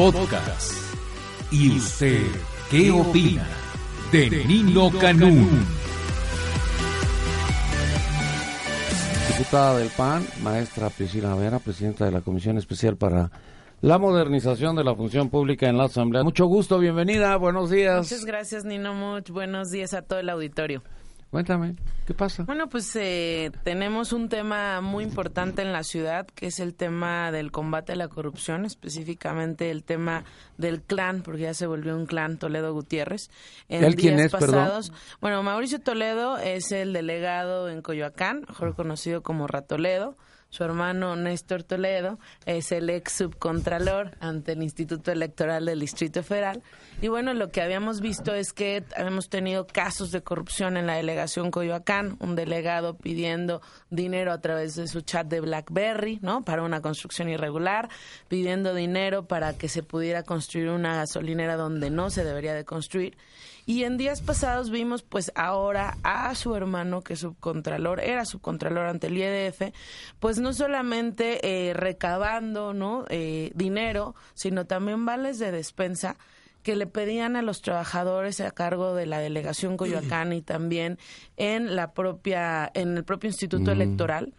Podcast. ¿Y usted qué opina de Nino Canún? Diputada del PAN, maestra Priscila Vera, presidenta de la Comisión Especial para la Modernización de la Función Pública en la Asamblea. Mucho gusto, bienvenida, buenos días. Muchas gracias, Nino Much. Buenos días a todo el auditorio. Cuéntame, ¿qué pasa? Bueno, pues eh, tenemos un tema muy importante en la ciudad, que es el tema del combate a la corrupción, específicamente el tema del clan, porque ya se volvió un clan Toledo Gutiérrez. En ¿Él quién es, pasados, Bueno, Mauricio Toledo es el delegado en Coyoacán, mejor conocido como Ratoledo. Su hermano Néstor Toledo es el ex subcontralor ante el Instituto Electoral del Distrito Federal. Y bueno, lo que habíamos visto es que hemos tenido casos de corrupción en la delegación Coyoacán, un delegado pidiendo dinero a través de su chat de BlackBerry, ¿no? Para una construcción irregular, pidiendo dinero para que se pudiera construir una gasolinera donde no se debería de construir. Y en días pasados vimos pues ahora a su hermano que es subcontralor, era subcontralor ante el IEDF, pues no solamente eh, recabando ¿no? Eh, dinero, sino también vales de despensa que le pedían a los trabajadores a cargo de la delegación Coyoacán y también en la propia en el propio instituto mm. electoral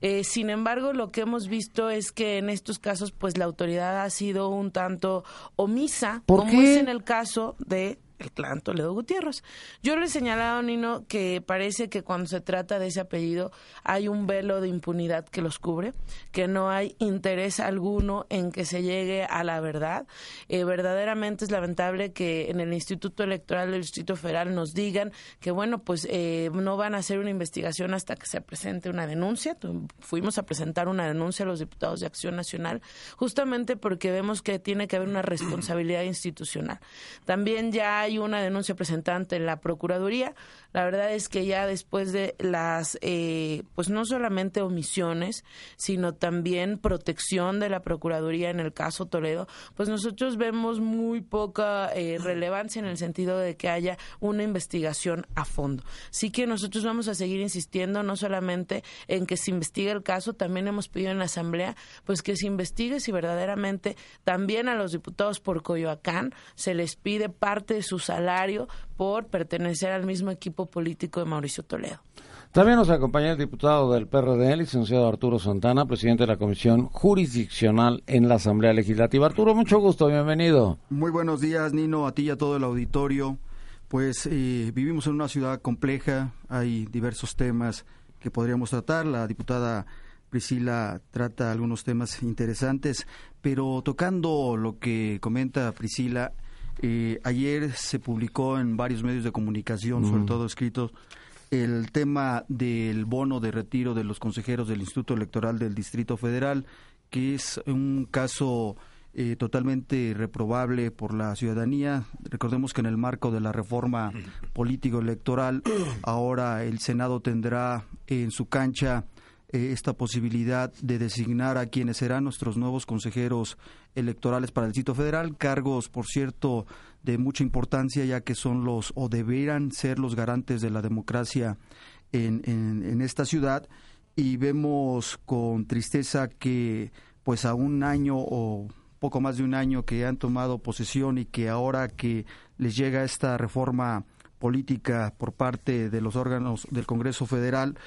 eh, sin embargo lo que hemos visto es que en estos casos pues la autoridad ha sido un tanto omisa como es en el caso de el clan Toledo Gutiérrez. Yo le he señalado, Nino, que parece que cuando se trata de ese apellido hay un velo de impunidad que los cubre, que no hay interés alguno en que se llegue a la verdad. Eh, verdaderamente es lamentable que en el Instituto Electoral del Distrito Federal nos digan que, bueno, pues eh, no van a hacer una investigación hasta que se presente una denuncia. Fuimos a presentar una denuncia a los diputados de Acción Nacional, justamente porque vemos que tiene que haber una responsabilidad institucional. También ya hay una denuncia presentada ante la Procuraduría. La verdad es que ya después de las, eh, pues no solamente omisiones, sino también protección de la Procuraduría en el caso Toledo, pues nosotros vemos muy poca eh, relevancia en el sentido de que haya una investigación a fondo. Sí que nosotros vamos a seguir insistiendo no solamente en que se investigue el caso, también hemos pedido en la Asamblea pues que se investigue si verdaderamente también a los diputados por Coyoacán se les pide parte de su salario por pertenecer al mismo equipo político de Mauricio Toledo. También nos acompaña el diputado del PRD, el licenciado Arturo Santana, presidente de la Comisión Jurisdiccional en la Asamblea Legislativa. Arturo, mucho gusto, bienvenido. Muy buenos días, Nino, a ti y a todo el auditorio. Pues eh, vivimos en una ciudad compleja, hay diversos temas que podríamos tratar. La diputada Priscila trata algunos temas interesantes, pero tocando lo que comenta Priscila, eh, ayer se publicó en varios medios de comunicación, sobre mm. todo escritos, el tema del bono de retiro de los consejeros del Instituto Electoral del Distrito Federal, que es un caso eh, totalmente reprobable por la ciudadanía. Recordemos que en el marco de la reforma político-electoral, ahora el Senado tendrá en su cancha eh, esta posibilidad de designar a quienes serán nuestros nuevos consejeros electorales para el sitio federal, cargos, por cierto, de mucha importancia, ya que son los o deberán ser los garantes de la democracia en, en, esta ciudad. Y vemos con tristeza que, pues, a un año o poco más de un año que han tomado posesión y que ahora que les llega esta reforma política por parte de los órganos del Congreso Federal,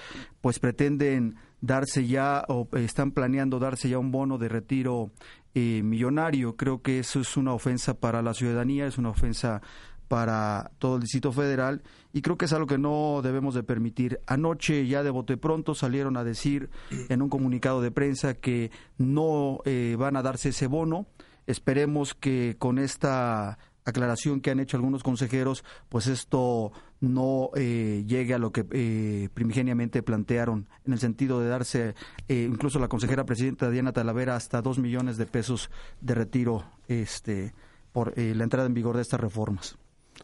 pues pretenden darse ya o están planeando darse ya un bono de retiro eh, millonario. Creo que eso es una ofensa para la ciudadanía, es una ofensa para todo el Distrito Federal y creo que es algo que no debemos de permitir. Anoche ya de bote pronto salieron a decir en un comunicado de prensa que no eh, van a darse ese bono. Esperemos que con esta aclaración que han hecho algunos consejeros, pues esto no eh, llegue a lo que eh, primigeniamente plantearon, en el sentido de darse, eh, incluso la consejera presidenta Diana Talavera, hasta dos millones de pesos de retiro este, por la entrada en vigor de estas reformas.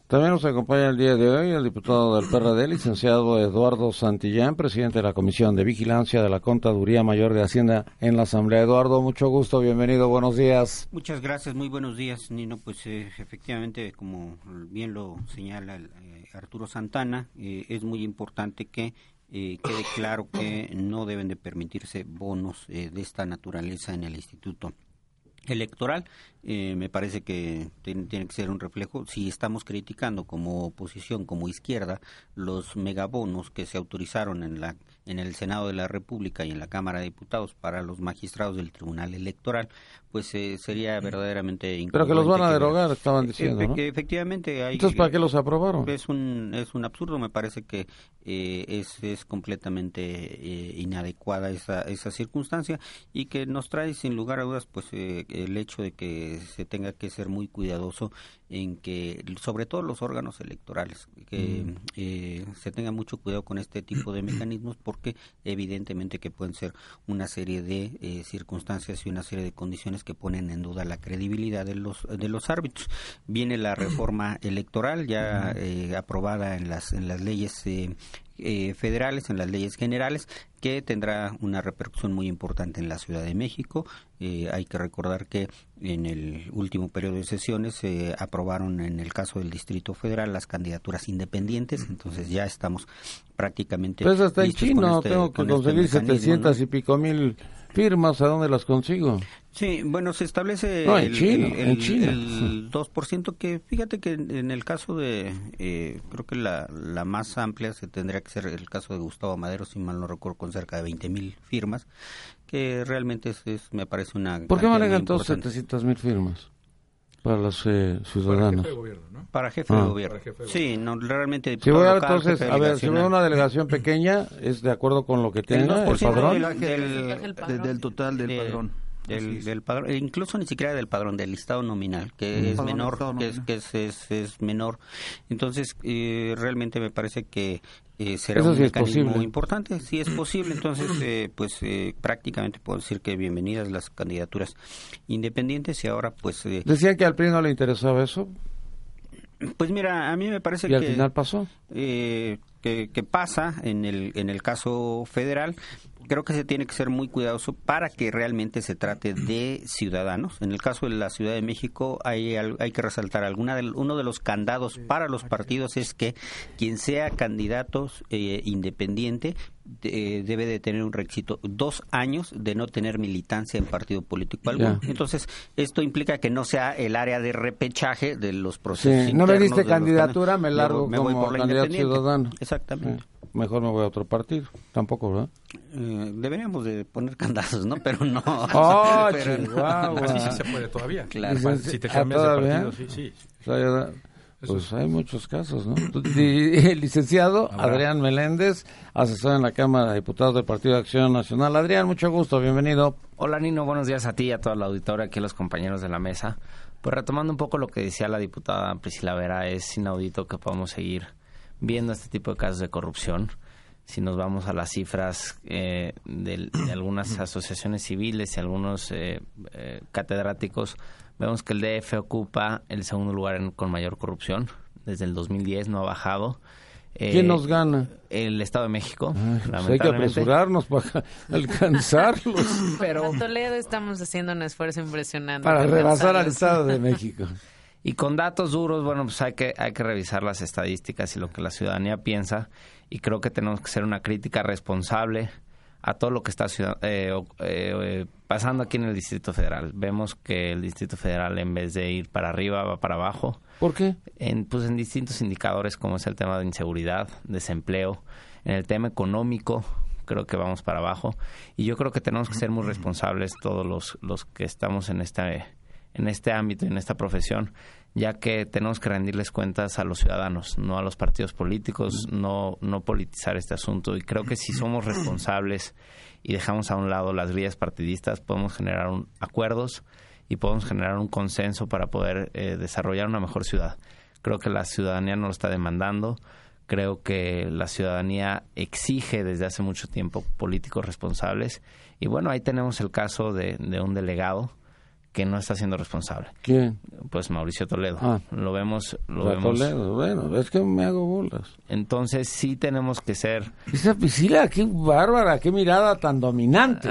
También nos acompaña el día de hoy el diputado del PRD, licenciado Eduardo Santillán, presidente de la Comisión de Vigilancia de la Contaduría Mayor de Hacienda en la Asamblea. Eduardo, mucho gusto, bienvenido, buenos días. Muchas gracias, muy buenos días, Nino. Pues eh, efectivamente, como bien lo señala eh, Arturo Santana, eh, es muy importante que quede claro que no deben de permitirse bonos de esta naturaleza en el instituto electoral. Eh, me parece que tiene, que ser un reflejo. Si estamos criticando como oposición, como izquierda, los megabonos que se autorizaron en la en el Senado de la República y en la Cámara de Diputados para los magistrados del Tribunal Electoral, pues eh, sería verdaderamente Pero que los van a derogar, estaban diciendo, que efectivamente hay... Entonces, ¿para qué los aprobaron? Es un, es un absurdo, me parece que eh, es, es completamente eh, inadecuada esa, esa circunstancia y que nos trae sin lugar a dudas pues el hecho de que se tenga que ser muy cuidadoso en que, sobre todo los órganos electorales, que mm. eh, se tenga mucho cuidado con este tipo de mecanismos porque evidentemente que pueden ser una serie de eh, circunstancias y una serie de condiciones que ponen en duda la credibilidad de los de los árbitros. Viene la reforma electoral ya eh, aprobada en las en las leyes eh, federales, en las leyes generales, que tendrá una repercusión muy importante en la Ciudad de México. Eh, hay que recordar que en el último periodo de sesiones se aprobaron en el caso del Distrito Federal las candidaturas independientes, entonces ya estamos prácticamente... Pues hasta en chino este, tengo que este conseguir 700 y pico mil firmas, ¿a dónde las consigo? Sí, bueno, se establece el, el, 2%, que fíjate que en el caso de, eh, creo que la, la más amplia se tendría que ser el caso de Gustavo Madero, si mal no recuerdo, con cerca de 20 mil firmas, que realmente es, me parece una... ¿Por qué manejan todos 700 mil firmas? Para los eh, ciudadanos. Para jefe de gobierno, ¿no? Para jefe de ah. gobierno. Sí, no, realmente. Si voy a, entonces, a ver, si voy a una delegación pequeña, ¿es de acuerdo con lo que tenga el, padrón? Del, total del padrón. Del, del, padrón, incluso ni siquiera del padrón, del listado nominal, que es menor, que, es, que es, es, menor. Entonces, eh, realmente me parece que eh, será un mecanismo importante, si es posible. Entonces, eh, pues eh, prácticamente puedo decir que bienvenidas las candidaturas independientes y ahora, pues. Decían que al PRI no le interesaba eso. Pues mira, a mí me parece ¿Y al final pasó? que, que, pasa en el, en el caso federal creo que se tiene que ser muy cuidadoso para que realmente se trate de ciudadanos. En el caso de la Ciudad de México hay, hay que resaltar alguna de, uno de los candados para los partidos es que quien sea candidato eh, independiente debe de tener un requisito dos años de no tener militancia en partido político alguno. Entonces, esto implica que no sea el área de repechaje de los procesos. no me diste candidatura, me largo me, como candidato ciudadano. Exactamente mejor me voy a otro partido. Tampoco, ¿verdad? Eh, deberíamos de poner candazos, ¿no? Pero no. ¡Oh, pero, Sí, sí se puede todavía. Claro. Si te cambias de partido, sí, sí. pues hay muchos casos, ¿no? El licenciado Adrián Meléndez, asesor en la Cámara de Diputados del Partido de Acción Nacional. Adrián, mucho gusto, bienvenido. Hola Nino, buenos días a ti y a toda la auditoría, aquí a los compañeros de la mesa. Pues retomando un poco lo que decía la diputada Priscila Vera, es inaudito que podamos seguir viendo este tipo de casos de corrupción. Si nos vamos a las cifras eh, de, algunas asociaciones civiles y algunos eh, eh, catedráticos, vemos que el DF ocupa el segundo lugar con mayor corrupción. Desde el 2010 no ha bajado. ¿Quién nos gana? El Estado de México. Pues hay que apresurarnos para alcanzarlos. Pero en Toledo estamos haciendo un esfuerzo impresionante. Para rebasar al Estado de México. Y con datos duros, bueno, pues hay que, hay que revisar las estadísticas y lo que la ciudadanía piensa. Y creo que tenemos que hacer una crítica responsable a todo lo que está eh, eh, pasando aquí en el Distrito Federal. Vemos que el Distrito Federal, en vez de ir para arriba, va para abajo. ¿Por qué? En, pues en distintos indicadores, como es el tema de inseguridad, desempleo, en el tema económico, creo que vamos para abajo. Y yo creo que tenemos que ser muy responsables todos los, los que estamos en este en este ámbito, en esta profesión, ya que tenemos que rendirles cuentas a los ciudadanos, no a los partidos políticos, no, no politizar este asunto. Y creo que si somos responsables y dejamos a un lado las grillas partidistas, podemos generar acuerdos y podemos generar un consenso para poder eh, desarrollar una mejor ciudad. Creo que la ciudadanía nos lo está demandando. Creo que la ciudadanía exige desde hace mucho tiempo políticos responsables. Y bueno, ahí tenemos el caso de un delegado que no está siendo responsable. ¿Quién? Pues Mauricio Toledo. Ah. Lo vemos, lo vemos. Toledo, bueno, es que me hago bolas. Entonces sí tenemos que ser. Esa piscina, qué bárbara, qué mirada tan dominante.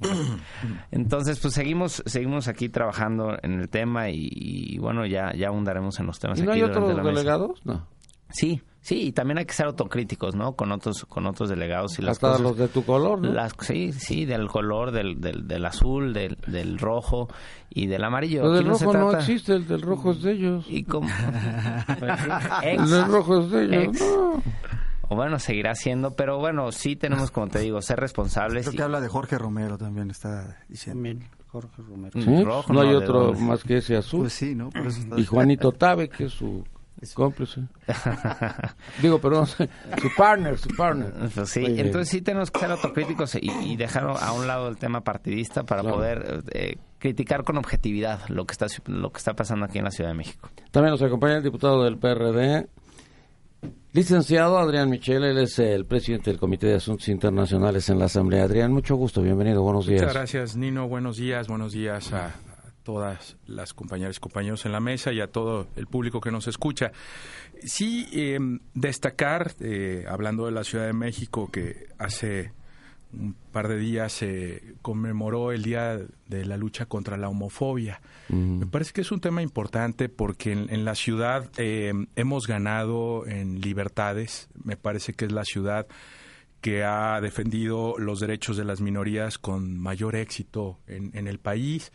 Entonces, pues seguimos, seguimos aquí trabajando en el tema y, bueno, ya, ya ahondaremos en los temas. ¿Y no hay otros delegados? No. Sí, Sí, y también hay que ser autocríticos, ¿no? Con otros con otros delegados y las Hasta los de tu color, ¿no? Las, sí, sí, del color, del, del, del azul, del, del rojo y del amarillo. Pero del rojo no, existe, el del rojo es de ellos. ¿Y cómo? el del rojo es de ellos, no. O bueno, seguirá siendo, pero bueno, sí tenemos, como te digo, ser responsables. Creo que habla de Jorge Romero también, está diciendo. Jorge Romero. ¿Sí? Rojo, no, hay otro más que ese azul. Pues sí, ¿no? y Juanito Tabe, que es su Cómplice. Digo, perdón, su partner, su partner. Pues sí, entonces sí tenemos que ser autocríticos y, y, dejar a un lado el tema partidista para poder eh, criticar con objetividad lo que está lo que está pasando aquí en la Ciudad de México. También nos acompaña el diputado del PRD, licenciado Adrián Michel, él es el presidente del Comité de Asuntos Internacionales en la Asamblea. Adrián, mucho gusto, bienvenido, buenos días. Muchas gracias, Nino, buenos días, buenos días a todas las compañeras y compañeros en la mesa y a todo el público que nos escucha. Sí, eh, destacar, eh, hablando de la Ciudad de México, que hace un par de días se conmemoró el Día de la Lucha contra la Homofobia. Me parece que es un tema importante porque en, la ciudad eh, hemos ganado en libertades. Me parece que es la ciudad que ha defendido los derechos de las minorías con mayor éxito en, en el país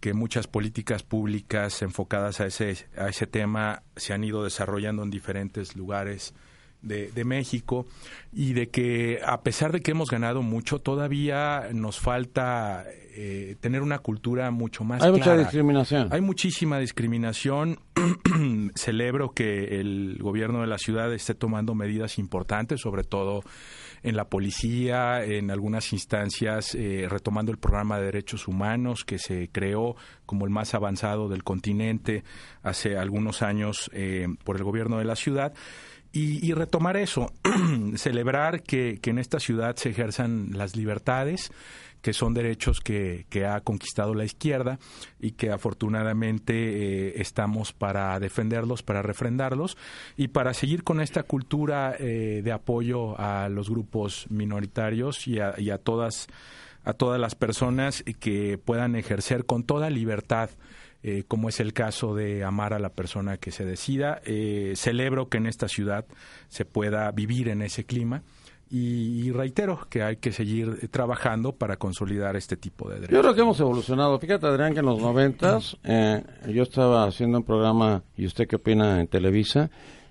que muchas políticas públicas enfocadas a ese, a ese tema se han ido desarrollando en diferentes lugares de, de, México y de que a pesar de que hemos ganado mucho, todavía nos falta eh, tener una cultura mucho más Hay mucha discriminación. Hay muchísima discriminación. Celebro que el gobierno de la ciudad esté tomando medidas importantes, sobre todo en la policía, en algunas instancias, eh, retomando el programa de derechos humanos que se creó como el más avanzado del continente hace algunos años eh, por el gobierno de la ciudad. Y, retomar eso, celebrar que en esta ciudad se ejerzan las libertades, que son derechos que, que ha conquistado la izquierda y que afortunadamente eh, estamos para defenderlos, para refrendarlos y para seguir con esta cultura eh, de apoyo a los grupos minoritarios y a, y a todas a todas las personas que puedan ejercer con toda libertad eh, como es el caso de amar a la persona que se decida. Celebro que en esta ciudad se pueda vivir en ese clima y, reitero que hay que seguir trabajando para consolidar este tipo de derechos. Yo creo que hemos evolucionado. Fíjate, Adrián, que en los noventas eh, yo estaba haciendo un programa, ¿y usted qué opina? en Televisa,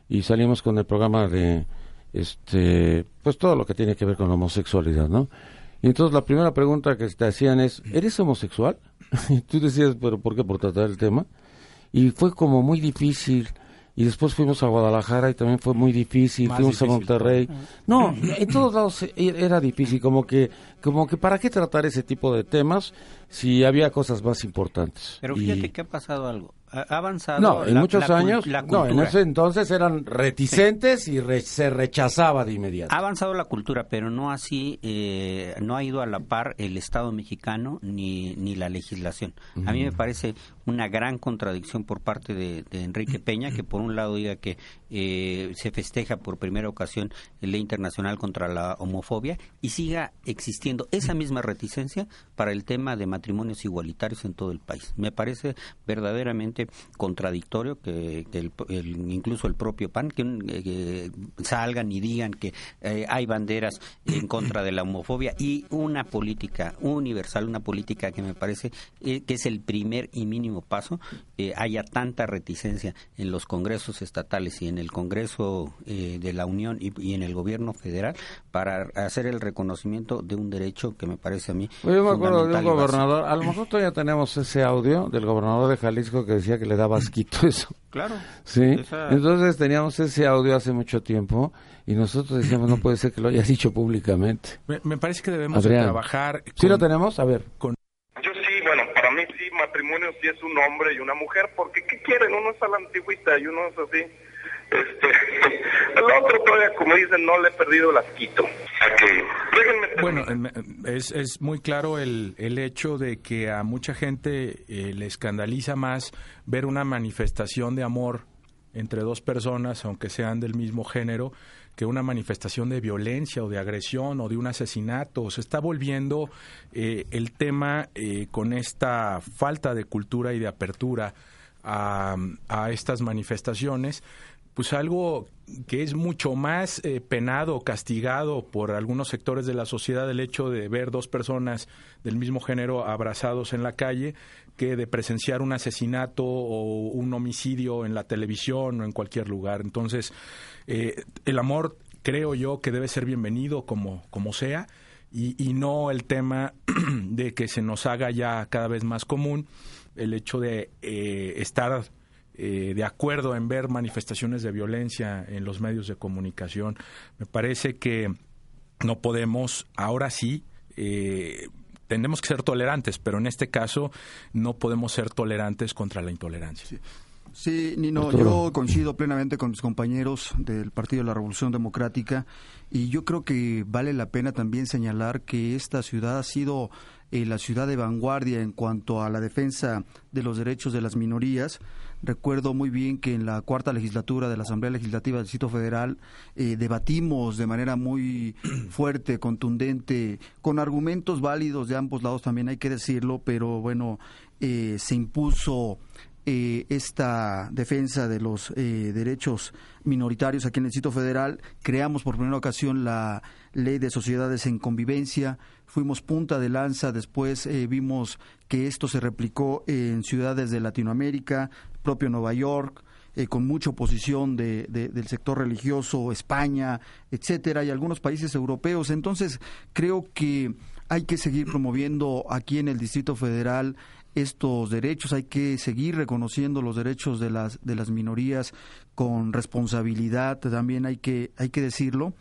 y salimos con el programa de, este, pues todo lo que tiene que ver con la homosexualidad, ¿no? Y entonces la primera pregunta que te hacían es, ¿eres homosexual? y tú decías, ¿pero por qué? Por tratar el tema. Y fue como muy difícil y después fuimos a Guadalajara y también fue muy difícil, fuimos a Monterrey. No, en todos lados e-, era difícil, como que, como que para qué tratar ese tipo de temas si había cosas más importantes. Pero fíjate que ha pasado algo ha avanzado. No, en muchos años, no, en ese entonces eran reticentes y se rechazaba de inmediato. Ha avanzado la cultura, pero no así, eh, no ha ido a la par el Estado mexicano ni, ni la legislación. A mí me parece una gran contradicción por parte de, Enrique Peña, que por un lado diga que eh, se festeja por primera ocasión el Ley Internacional contra la Homofobia y siga existiendo esa misma reticencia para el tema de matrimonios igualitarios en todo el país. Me parece verdaderamente contradictorio que, incluso el propio PAN que, salgan y digan que eh, hay banderas en contra de la homofobia y una política universal, una política que me parece eh, que es el primer y mínimo paso, eh, haya tanta reticencia en los congresos estatales y en el Congreso de la Unión y, en el gobierno federal para hacer el reconocimiento de un derecho que me parece a mí. Yo me acuerdo de un gobernador, a lo mejor todavía tenemos ese audio del gobernador de Jalisco que decía que le daba asquito eso. Claro. Sí. Entonces teníamos ese audio hace mucho tiempo y nosotros decíamos, no puede ser que lo hayas dicho públicamente. Me, parece que debemos trabajar. ¿Sí lo tenemos? A ver. Yo sí, bueno, para mí sí, matrimonio sí es un hombre y una mujer, porque ¿qué quieren? Uno es a la antigüita y uno es así. Este, el otro todavía, como dicen, no le he perdido el asquito. Bueno, es, es muy claro el, el hecho de que a mucha gente eh, le escandaliza más ver una manifestación de amor entre dos personas, aunque sean del mismo género, que una manifestación de violencia o de agresión o de un asesinato. Se está volviendo eh, el tema eh, con esta falta de cultura y de apertura a, a estas manifestaciones pues algo que es mucho más eh, penado, castigado por algunos sectores de la sociedad el hecho de ver dos personas del mismo género abrazados en la calle que de presenciar un asesinato o un homicidio en la televisión o en cualquier lugar. Entonces, eh, el amor creo yo que debe ser bienvenido como, como sea y, no el tema de que se nos haga ya cada vez más común el hecho de eh, estar eh, de acuerdo en ver manifestaciones de violencia en los medios de comunicación. Me parece que no podemos, ahora sí, eh, tenemos que ser tolerantes, pero en este caso no podemos ser tolerantes contra la intolerancia. Sí. Nino, yo coincido plenamente con mis compañeros del Partido de la Revolución Democrática y yo creo que vale la pena también señalar que esta ciudad ha sido eh, la ciudad de vanguardia en cuanto a la defensa de los derechos de las minorías. Recuerdo muy bien que en la cuarta legislatura de la Asamblea Legislativa del Distrito Federal eh, debatimos de manera muy fuerte, contundente, con argumentos válidos de ambos lados también hay que decirlo, pero bueno, eh, se impuso eh, esta defensa de los derechos minoritarios aquí en el Distrito Federal. Creamos por primera ocasión la ley de sociedades en convivencia. Fuimos punta de lanza, después vimos que esto se replicó en ciudades de Latinoamérica, propio Nueva York, eh, con mucha oposición de, del sector religioso, España, etcétera, y algunos países europeos. Entonces, creo que hay que seguir promoviendo aquí en el Distrito Federal estos derechos, hay que seguir reconociendo los derechos de las de las minorías con responsabilidad, también hay que hay que decirlo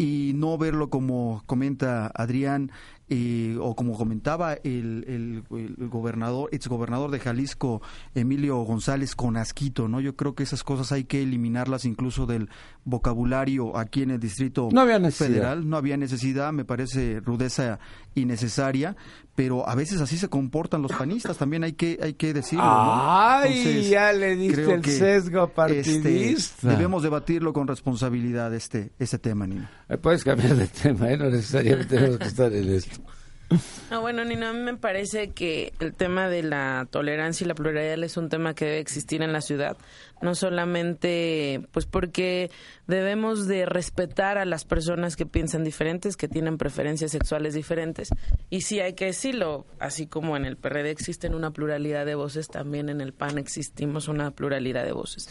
y no verlo como comenta Adrián eh, o como comentaba el, el, el, gobernador, exgobernador de Jalisco, Emilio González, con asquito, ¿no? Yo creo que esas cosas hay que eliminarlas incluso del vocabulario aquí en el Distrito Federal. No había necesidad, me parece rudeza innecesaria, pero a veces así se comportan los panistas, también hay que, hay que decirlo. ¡Ay! ya le diste el sesgo este, partidista. debemos debatirlo con responsabilidad este, este tema, Nino. Puedes cambiar de tema, ¿eh? no necesariamente tenemos que estar en esto. No, bueno, Nino, a mí me parece que el tema de la tolerancia y la pluralidad es un tema que debe existir en la ciudad no solamente pues porque debemos de respetar a las personas que piensan diferentes, que tienen preferencias sexuales diferentes y sí hay que decirlo, así como en el PRD existen una pluralidad de voces, también en el PAN existimos una pluralidad de voces.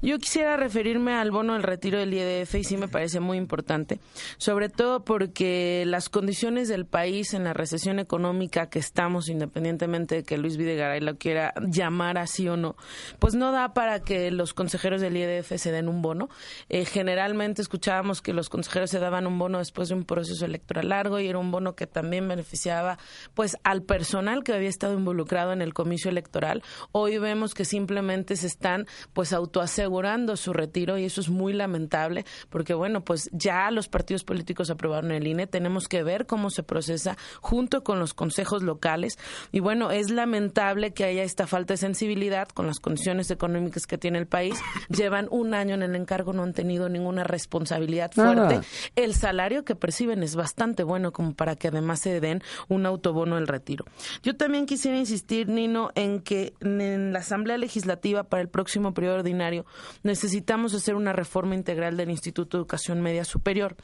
Yo quisiera referirme al bono del retiro del IEDF y sí me parece muy importante, sobre todo porque las condiciones del país en la recesión económica que estamos, independientemente de que Luis Videgaray lo quiera llamar así o no, pues no da para que los consejeros del IEDF se den un bono. Eh, generalmente escuchábamos que los consejeros se daban un bono después de un proceso electoral largo y era un bono que también beneficiaba pues al personal que había estado involucrado en el comicio electoral. Hoy vemos que simplemente se están pues autoasegurando su retiro y eso es muy lamentable porque bueno, pues ya los partidos políticos aprobaron el INE, tenemos que ver cómo se procesa junto con los consejos locales y bueno, es lamentable que haya esta falta de sensibilidad con las condiciones económicas que tiene en el país, llevan un año en el encargo, no han tenido ninguna responsabilidad fuerte. El salario que perciben es bastante bueno como para que además se den un autobono del retiro. Yo también quisiera insistir, Nino, en que en la Asamblea Legislativa para el próximo periodo ordinario necesitamos hacer una reforma integral del Instituto de Educación Media Superior.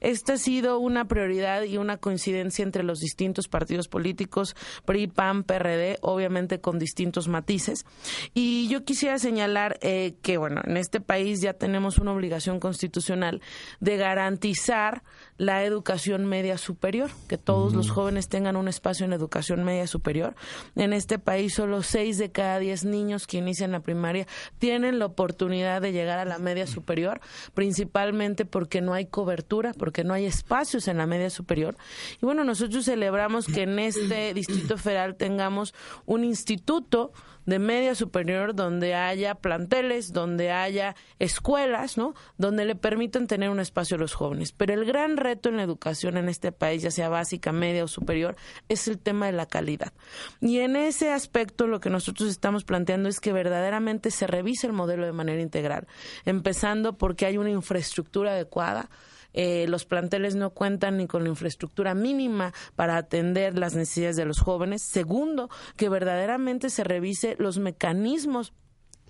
Esta ha sido una prioridad y una coincidencia entre los distintos partidos políticos, PRI, PAN, PRD, obviamente con distintos matices. Y yo quisiera señalar eh, que, bueno, en este país ya tenemos una obligación constitucional de garantizar la educación media superior, que todos los jóvenes tengan un espacio en educación media superior. En este país solo seis de cada diez niños que inician la primaria tienen la oportunidad de llegar a la media superior, principalmente porque no hay cobertura, porque no hay espacios en la media superior. Y bueno, nosotros celebramos que en este Distrito Federal tengamos un instituto de media superior donde haya planteles, donde haya escuelas, ¿no? Donde le permitan tener un espacio a los jóvenes. Pero el gran reto en la educación en este país, ya sea básica, media o superior, es el tema de la calidad. Y en ese aspecto lo que nosotros estamos planteando es que verdaderamente se revise el modelo de manera integral, empezando porque hay una infraestructura adecuada, eh, los planteles no cuentan ni con la infraestructura mínima para atender las necesidades de los jóvenes. Segundo, que verdaderamente se revise los mecanismos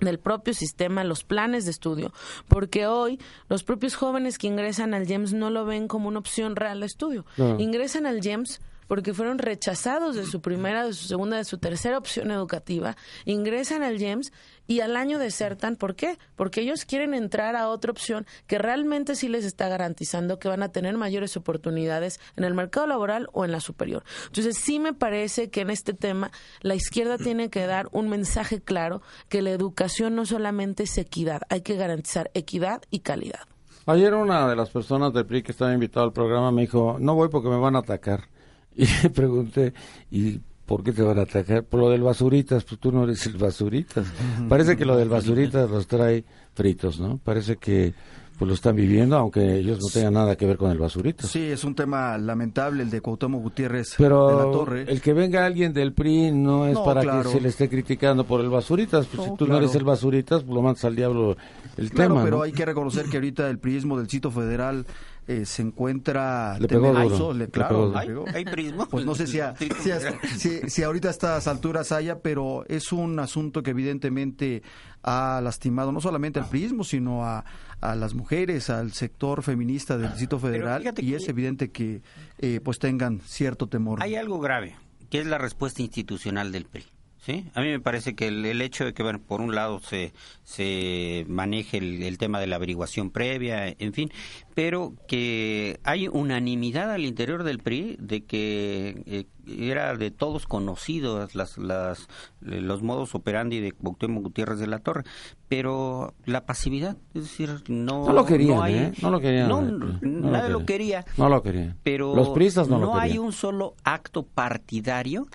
del propio sistema, los planes de estudio, porque hoy los propios jóvenes que ingresan al GEMS no lo ven como una opción real de estudio. Ingresan al GEMS porque fueron rechazados de su primera, de su segunda, de su tercera opción educativa, ingresan al GEMS y al año desertan. ¿Por qué? Porque ellos quieren entrar a otra opción que realmente sí les está garantizando que van a tener mayores oportunidades en el mercado laboral o en la superior. Entonces sí me parece que en este tema la izquierda tiene que dar un mensaje claro que la educación no solamente es equidad, hay que garantizar equidad y calidad. Ayer una de las personas del PRI que estaba invitado al programa me dijo, no voy porque me van a atacar. Y le pregunté, ¿y por qué te van a atacar? Por lo del basuritas, pues tú no eres el basuritas. Parece que lo del basuritas los trae fritos, ¿no? Parece que pues lo están viviendo, aunque ellos no tengan nada que ver con el basurita. Sí, es un tema lamentable el de Cuauhtémoc Gutiérrez Pero de la Torre. el que venga alguien del PRI no es para que se le esté criticando por el basuritas. Pues si tú no eres el basuritas, pues lo mandas al diablo el claro, tema. pero hay que reconocer que ahorita el priismo del sitio federal eh, se encuentra Le pegó temeroso, duro, le- le claro, pegó le duro. ¿Hay, pegó. hay prisma? Pues no sé si, a- si, a- si- si ahorita a estas alturas haya, pero es un asunto que evidentemente ha lastimado no solamente al prismo, sino a, a las mujeres, al sector feminista del Distrito Federal, y es evidente que eh, pues tengan cierto temor. Hay algo grave, que es la respuesta institucional del PRI. ¿Sí? A mí me parece que el, el hecho de que, bueno, por un lado se, se maneje el, el tema de la averiguación previa, en fin, pero que hay unanimidad al interior del PRI de que eh, era de todos conocidos las, las, eh, los modos operandi de Cuauhtémoc Gutiérrez de la Torre, pero la pasividad, es decir, no, No lo querían, hay- ¿eh? No lo querían. no. No nadie lo lo quería No lo querían. pero Los pristas no, lo hay un solo acto partidario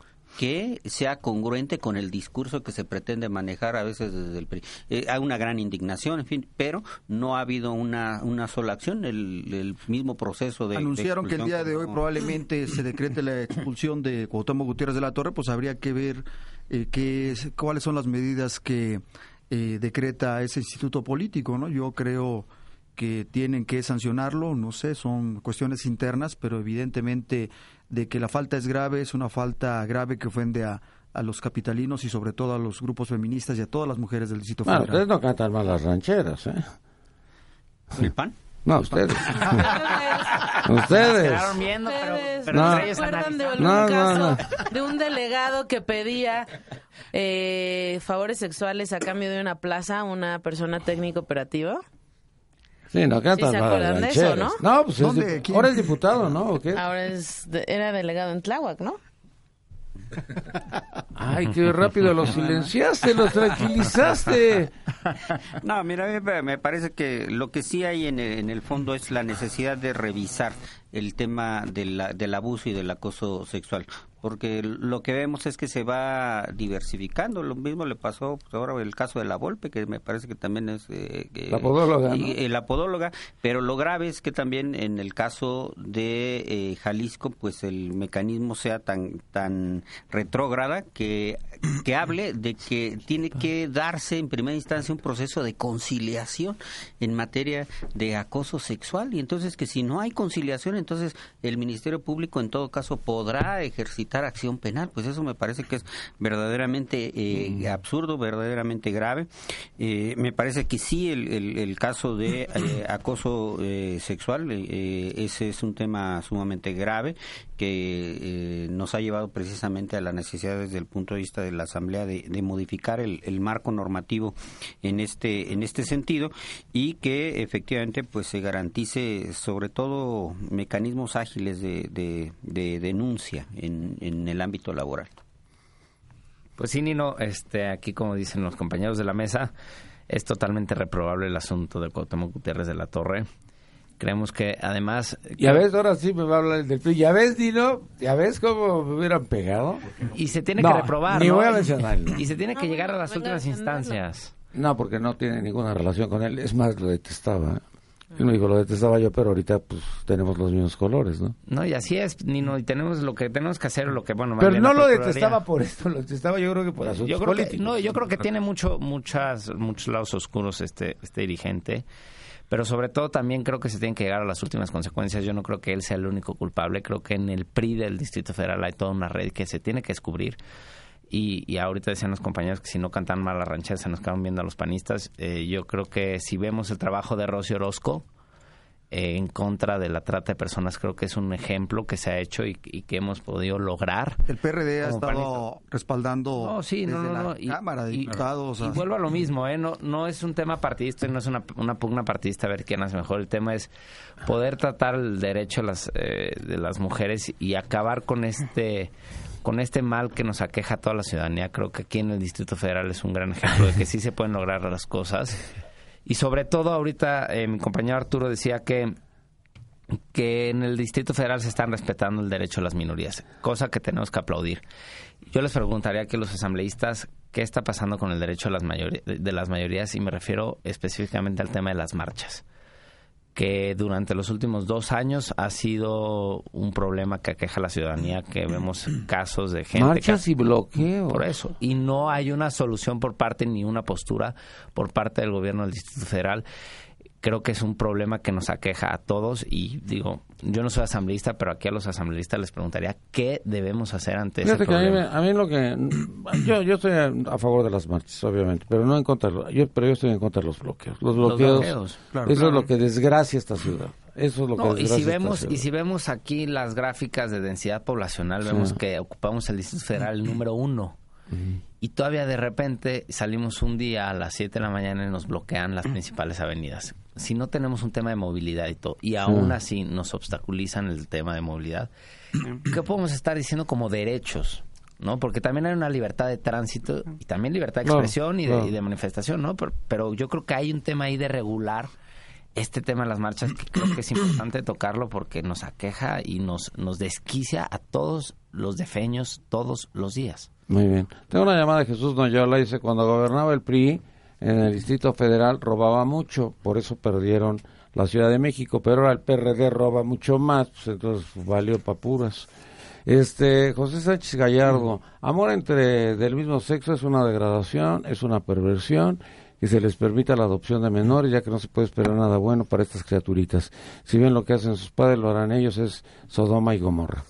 que sea congruente con el discurso que se pretende manejar a veces desde el PRI. Eh, hay una gran indignación, en fin, pero no ha habido una, una sola acción, el, el mismo proceso de... de Anunciaron que el día de hoy probablemente se decrete la expulsión de Cuauhtémoc Gutiérrez de la Torre, pues habría que ver eh, qué es- cuáles son las medidas que eh, decreta ese instituto político, ¿no? Yo creo que tienen que sancionarlo, no sé, son cuestiones internas, pero evidentemente de que la falta es grave, es una falta grave que ofende a, a los capitalinos y sobre todo a los grupos feministas y a todas las mujeres del Distrito Bueno, Federal. ustedes no cantan mal las rancheras, ¿eh? ¿El PAN? No, ustedes. ustedes. Viendo, pero, Ustedes pero No. entre ¿Se ellos acuerdan de algún No, no, caso de un delegado que pedía eh, favores sexuales a cambio de una plaza a una persona técnico operativa? Sí, no cantan Sí, se acuerdan de eso, rancheras. No, pues es ahora es diputado, ¿no? ¿O qué? Ahora es de- era delegado en Tláhuac, ¿no? Ay, qué rápido los silenciaste, los tranquilizaste. No, mira, a mí me- me parece que lo que sí hay en el, en el fondo es la necesidad de revisar el tema de la- del abuso y del acoso sexual, porque lo que vemos es que se va diversificando. Lo mismo le pasó pues, ahora el caso de la Volpe, que me parece que también es eh, La podóloga, eh, la podóloga, pero lo grave es que también en el caso de eh, Jalisco, pues el mecanismo sea tan tan retrógrada que que hable de que tiene que darse en primera instancia un proceso de conciliación en materia de acoso sexual. Y entonces que si no hay conciliación entonces el Ministerio Público en todo caso podrá ejercitar acción penal. Pues eso me parece que es verdaderamente eh, absurdo verdaderamente grave. Eh, me parece que sí el, el- el caso de eh, acoso eh, sexual eh, ese es un tema sumamente grave que eh, nos ha llevado precisamente a la necesidad desde el punto de vista de la Asamblea de, modificar el, marco normativo en este en este sentido y que efectivamente pues se garantice sobre todo mecanismos ágiles de, de- de denuncia en, en el ámbito laboral. Pues sí, Nino, este, aquí como dicen los compañeros de la mesa, es totalmente reprobable el asunto de Cuauhtémoc Gutiérrez de la Torre. Creemos que además... Ya ves, ahora sí me va a hablar del PRI. Ya ves, Dino, ya ves cómo me hubieran pegado. Y se tiene No, que reprobar, ni ¿no? voy a Y- mencionarlo. Y se tiene que No, llegar a las últimas instancias. No, porque no tiene ninguna relación con él. Es más, lo detestaba. Él me dijo, lo detestaba yo, pero ahorita pues tenemos los mismos colores, ¿no? No, y así es, Nino, y tenemos lo que tenemos que hacer, lo que, bueno... Pero no lo detestaba por esto, lo detestaba yo creo que por asuntos yo creo que, políticos. no, yo creo que tiene mucho, muchas, muchos lados oscuros este, este dirigente, pero sobre todo también creo que se tienen que llegar a las últimas consecuencias. Yo no creo que él sea el único culpable, creo que en el PRI del Distrito Federal hay toda una red que se tiene que descubrir y, ahorita decían los compañeros que si no cantan mal la ranchera se nos quedan viendo a los panistas. Eh, yo creo que si vemos el trabajo de Rosy Orozco eh, en contra de la trata de personas, creo que es un ejemplo que se ha hecho y, que hemos podido lograr. El PRD ha estado respaldando no, sí, no, no, Cámara de Diputados. Y, vuelvo a lo mismo, ¿eh? no, no es un tema partidista, no es una, una pugna partidista a ver quién hace mejor. El tema es poder tratar el derecho las, eh, de las mujeres y acabar con este con este mal que nos aqueja a toda la ciudadanía. Creo que aquí en el Distrito Federal es un gran ejemplo de que sí se pueden lograr las cosas. Y sobre todo ahorita eh, mi compañero Arturo decía que que en el Distrito Federal se están respetando el derecho a las minorías, cosa que tenemos que aplaudir. Yo les preguntaría a los asambleístas qué está pasando con el derecho a las de las mayorías y me refiero específicamente al tema de las marchas que durante los últimos dos años ha sido un problema que aqueja a la ciudadanía, que vemos casos de gente... Marchas y bloqueos. Por eso. Y no hay una solución por parte ni una postura por parte del gobierno del Distrito Federal creo que es un problema que nos aqueja a todos y digo, yo no soy asambleísta, pero aquí a los asambleístas les preguntaría qué debemos hacer ante ese problema. a, mí, lo que yo yo estoy a, favor de las marchas, obviamente, pero no en contra yo pero yo estoy en contra de los bloqueos. Los bloqueos, eso es lo que desgracia esta ciudad. Eso es lo que y si vemos y si vemos aquí las gráficas de densidad poblacional, vemos que ocupamos el Distrito Federal número uno. Y todavía de repente salimos un día a las 7 de la mañana y nos bloquean las principales avenidas si no tenemos un tema de movilidad y todo, y aún así nos obstaculizan el tema de movilidad, ¿qué podemos estar diciendo como derechos? ¿no? Porque también hay una libertad de tránsito y también libertad de expresión y, de, manifestación, ¿no? Pero, yo creo que hay un tema ahí de regular este tema de las marchas que creo que es importante tocarlo porque nos aqueja y nos, nos desquicia a todos los defeños todos los días. Muy bien. Tengo una llamada de Jesús Noyola, dice, cuando gobernaba el PRI, en el Distrito Federal robaba mucho, por eso perdieron la Ciudad de México, pero ahora el PRD roba mucho más, pues entonces valió papuras. Este, José Sánchez Gallardo, amor entre del mismo sexo es una degradación, es una perversión y se les permita la adopción de menores, ya que no se puede esperar nada bueno para estas criaturitas. Si bien lo que hacen sus padres, lo harán ellos, es Sodoma y Gomorra.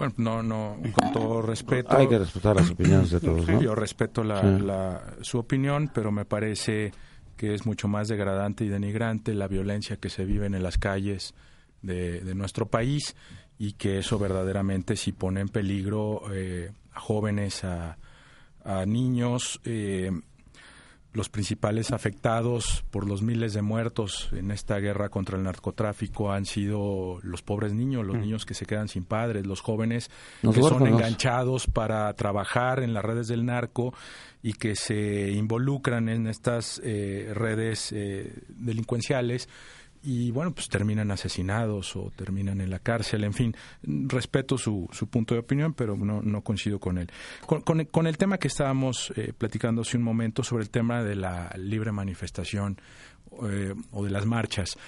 Bueno, no, no, con todo respeto. Hay que respetar las opiniones de todos, ¿no? Yo respeto la, su opinión, pero me parece que es mucho más degradante y denigrante la violencia que se vive en las calles de, de nuestro país y que eso verdaderamente sí pone en peligro eh, a jóvenes, a, a niños, eh, los principales afectados por los miles de muertos en esta guerra contra el narcotráfico han sido los pobres niños, los mm. niños que se quedan sin padres, los jóvenes que son enganchados para trabajar en las redes del narco y que se involucran en estas eh, redes eh, delincuenciales y bueno, pues terminan asesinados o terminan en la cárcel, en fin, respeto su, su punto de opinión, pero no, no coincido con él. Con, el tema que estábamos eh, platicando hace un momento sobre el tema de la libre manifestación eh, o de las marchas,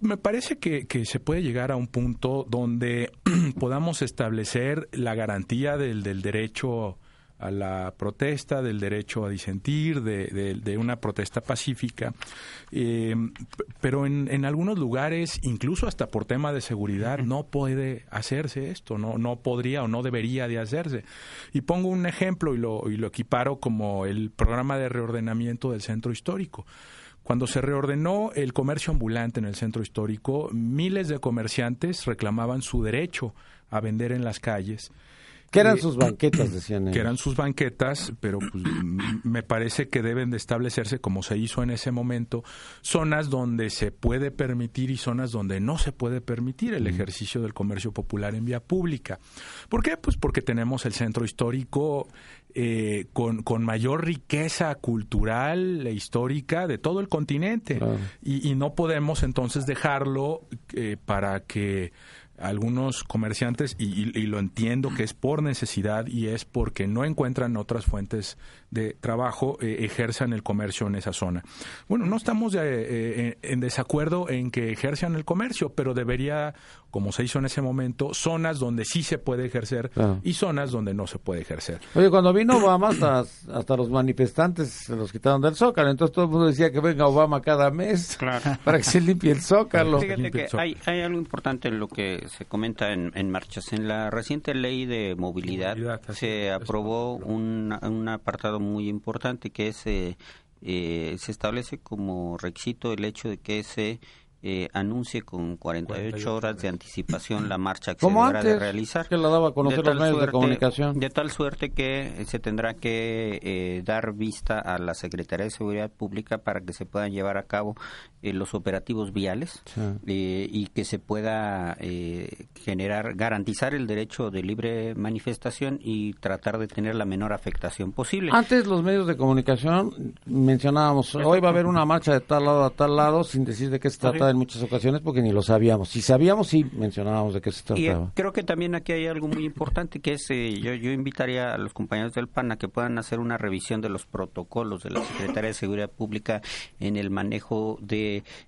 me parece que, que, se puede llegar a un punto donde podamos establecer la garantía del, del derecho a la protesta, del derecho a disentir, de, una protesta pacífica. Eh, pero en, en, algunos lugares, incluso hasta por tema de seguridad, no puede hacerse esto, no, no podría o no debería de hacerse. Y pongo un ejemplo y lo, y lo equiparo como el programa de reordenamiento del centro histórico. Cuando se reordenó el comercio ambulante en el centro histórico, miles de comerciantes reclamaban su derecho a vender en las calles ¿Qué eran sus banquetas, decían ellos? Que eran sus banquetas, pero pues, me parece que deben de establecerse, como se hizo en ese momento, zonas donde se puede permitir y zonas donde no se puede permitir el ejercicio del comercio popular en vía pública. ¿Por qué? Pues porque tenemos el centro histórico eh, con, con, mayor riqueza cultural e histórica de todo el continente. Y, no podemos entonces dejarlo eh, para que algunos comerciantes, y, lo entiendo que es por necesidad y es porque no encuentran otras fuentes de trabajo, eh, ejerzan el comercio en esa zona. Bueno, no estamos eh, en desacuerdo en que ejerzan el comercio, pero debería, como se hizo en ese momento, zonas donde sí se puede ejercer y zonas donde no se puede ejercer. Oye, cuando vino Obama, hasta, hasta los manifestantes se los quitaron del Zócalo, entonces todo el mundo decía que venga Obama cada mes para que se limpie el Zócalo. Fíjate que hay, hay algo importante en lo que se comenta en, en, marchas. En la reciente ley de movilidad, se aprobó un, un, apartado muy importante que es eh, eh, se establece como requisito el hecho de que se eh, anuncie con 48, horas de anticipación la marcha que se deberá de realizar. Que la daba a conocer los medios de comunicación. De tal suerte que se tendrá que eh, dar vista a la Secretaría de Seguridad Pública para que se puedan llevar a cabo eh, los operativos viales eh, y que se pueda eh, generar, garantizar el derecho de libre manifestación y tratar de tener la menor afectación posible. Antes los medios de comunicación mencionábamos, hoy va a haber una marcha de tal lado a tal lado sin decir de qué se trata en muchas ocasiones porque ni lo sabíamos. Si sabíamos, sí mencionábamos de qué se trataba. Y creo que también aquí hay algo muy importante que es, yo, yo invitaría a los compañeros del PAN a que puedan hacer una revisión de los protocolos de la Secretaría de Seguridad Pública en el manejo de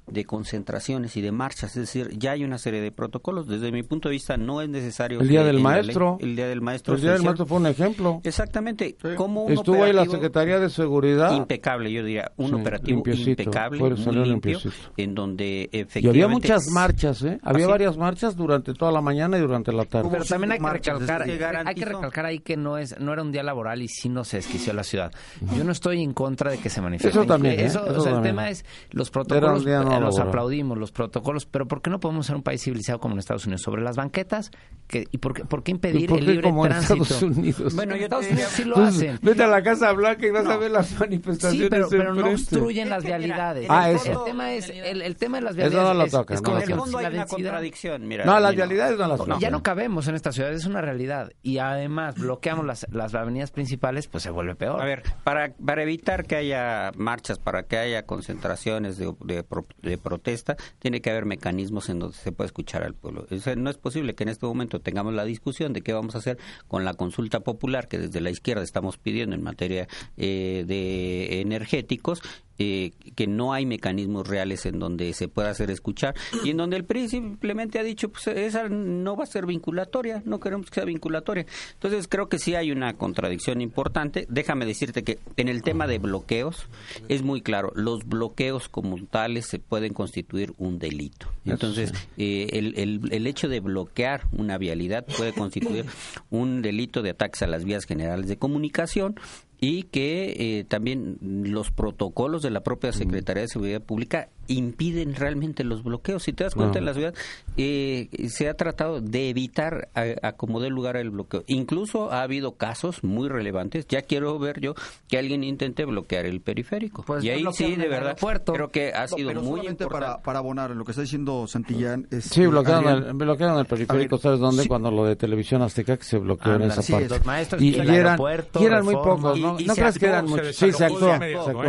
de, concentraciones y de marchas. Es decir, ya hay una serie de protocolos. Desde mi punto de vista, no es necesario. El Día del Maestro. el Día del Maestro. El Día del Maestro fue un ejemplo. Exactamente. Como Estuvo ahí la Secretaría de Seguridad. Impecable, yo diría. Un operativo impecable, muy limpio, en donde efectivamente. Y había muchas marchas, ¿eh? Había varias marchas durante toda la mañana y durante la tarde. Pero también hay que recalcar, hay que recalcar ahí que no es no era un día laboral y sí no se desquició la ciudad. Yo no estoy en contra de que se manifieste. Eso también. ¿eh? Eso, o sea, el tema es los protocolos los aplaudimos, los protocolos, pero ¿por qué no podemos ser un país civilizado como en Estados Unidos? Sobre las banquetas, que, ¿y por qué, por qué impedir el libre como tránsito? En Estados Unidos. Bueno, en Estados Unidos sí lo hacen. Vete a la Casa Blanca y vas a ver las manifestaciones. Sí, pero, pero no obstruyen las vialidades. ah, eso. El tema, es, el, el tema de las vialidades eso no lo toca, es, no es como hay una contradicción. Mira, no, las vialidades no las tocan. Ya no cabemos en esta ciudad, es una realidad. Y además bloqueamos las, las avenidas principales, pues se vuelve peor. A ver, para, para evitar que haya marchas, para que haya concentraciones de, de, de protesta, tiene que haber mecanismos en donde se pueda escuchar al pueblo. no es posible que en este momento tengamos la discusión de qué vamos a hacer con la consulta popular que desde la izquierda estamos pidiendo en materia eh, de energéticos eh, que no hay mecanismos reales en donde se pueda hacer escuchar y en donde el PRI simplemente ha dicho pues esa no va a ser vinculatoria, no queremos que sea vinculatoria. Entonces creo que sí hay una contradicción importante. Déjame decirte que en el tema de bloqueos es muy claro, los bloqueos como tales se pueden constituir un delito. Entonces eh, el, el, el hecho de bloquear una vialidad puede constituir un delito de ataques a las vías generales de comunicación y que eh, también los protocolos de la propia Secretaría de Seguridad Pública impiden realmente los bloqueos. Si te das cuenta, en la ciudad eh, se ha tratado de evitar a, como dé lugar el bloqueo. Incluso ha habido casos muy relevantes. Ya quiero ver yo que alguien intente bloquear el periférico. Pues y ahí sí, de verdad, creo que ha sido muy importante. Para, para abonar lo que está diciendo Santillán. Es, sí, bloquearon, el, bloquearon el periférico, ¿sabes dónde? Cuando lo de Televisión Azteca que se bloqueó en esa parte. Los maestros y, eran, y eran muy pocos, ¿no? ¿No crees que eran muchos? Sí, se actuó.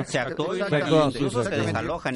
Se actuó. Se desalojan.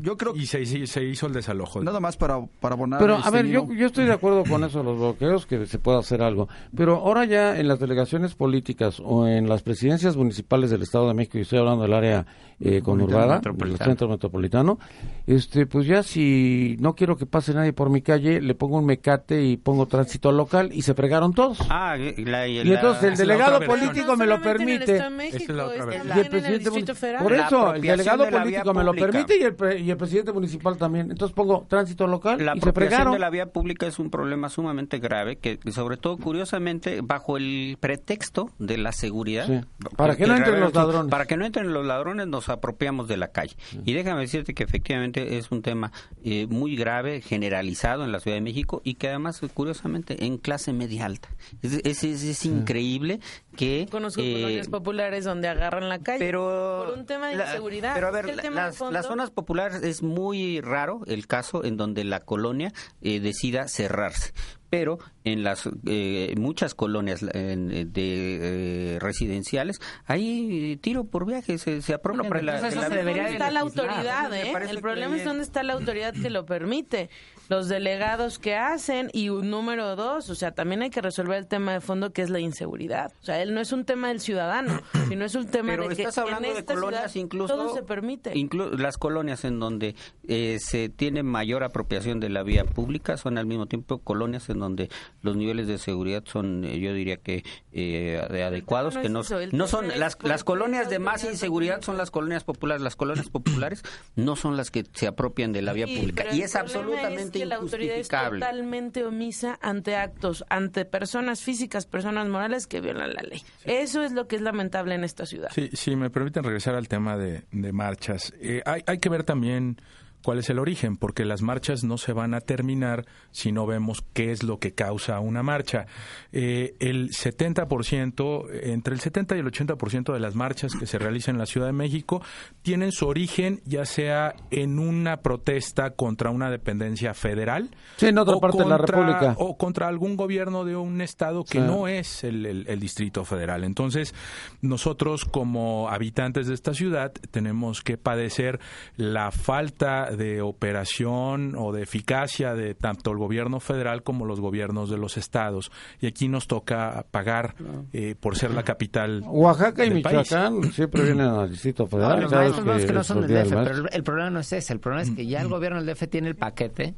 Yo creo y se, se, hizo el desalojo. Nada más para, para abonar. Pero, a ver, yo, yo estoy de acuerdo con eso, los bloqueos, que se pueda hacer algo. Pero ahora ya en las delegaciones políticas o en las presidencias municipales del Estado de México, y estoy hablando del área eh, conurbada, del centro metropolitano, este, pues ya si no quiero que pase nadie por mi calle, le pongo un mecate y pongo tránsito local y se fregaron todos. Ah, la, y, entonces el delegado político me lo permite. es la otra y el presidente por eso, el delegado político me lo permite y el, y el presidente municipal también. Entonces pongo tránsito local la y se fregaron. de la vía pública es un problema sumamente grave que, sobre todo, curiosamente, bajo el pretexto de la seguridad. Para que, no entren los ladrones. Para que no entren los ladrones nos apropiamos de la calle. Y déjame decirte que efectivamente es un tema eh, muy grave, generalizado en la Ciudad de México y que además, curiosamente, en clase media alta. Es, es, increíble que... Conozco eh, colonias populares donde agarran la calle. pero, por un tema de inseguridad. Pero a ver, las zonas populares es muy raro el caso en donde la colonia eh, decida cerrarse. Pero en las eh, muchas colonias de eh, residenciales hay tiro por viaje se, se aprueba pero la, debería está la autoridad ¿eh? el problema es dónde está la autoridad que lo permite los delegados que hacen y un número dos. O sea también hay que resolver el tema de fondo que es la inseguridad. O sea él no es un tema del ciudadano sino es un tema pero de estás hablando de colonias incluso todo se permite las colonias en donde se tiene mayor apropiación de la vía pública son al mismo tiempo colonias en donde los niveles de seguridad son, eh, yo diría que eh, adecuados, que no, no son las, las colonias de más inseguridad son las colonias populares, las colonias populares no son las que se apropian de la vía pública y es absolutamente es que La autoridad es totalmente omisa ante actos, ante personas físicas, personas morales que violan la ley. Eso es lo que es lamentable en esta ciudad. Sí, si me permiten regresar al tema de, marchas. Eh, hay, hay que ver también cuál es el origen, porque las marchas no se van a terminar si no vemos qué es lo que causa una marcha. Eh, el 70%, entre el 70 y el 80% de las marchas que se realizan en la Ciudad de México tienen su origen ya sea en una protesta contra una dependencia federal en otra o, parte contra, de la República. o contra algún gobierno de un estado que no es el, el Distrito Federal. Entonces, nosotros como habitantes de esta ciudad tenemos que padecer la falta de operación o de eficacia de tanto el gobierno federal como los gobiernos de los estados. Y aquí nos toca pagar eh, por ser la capital. Oaxaca y Michoacán siempre vienen al Distrito Federal. pero el, problema no es ese. El problema es que ya el gobierno del DF tiene el paquete.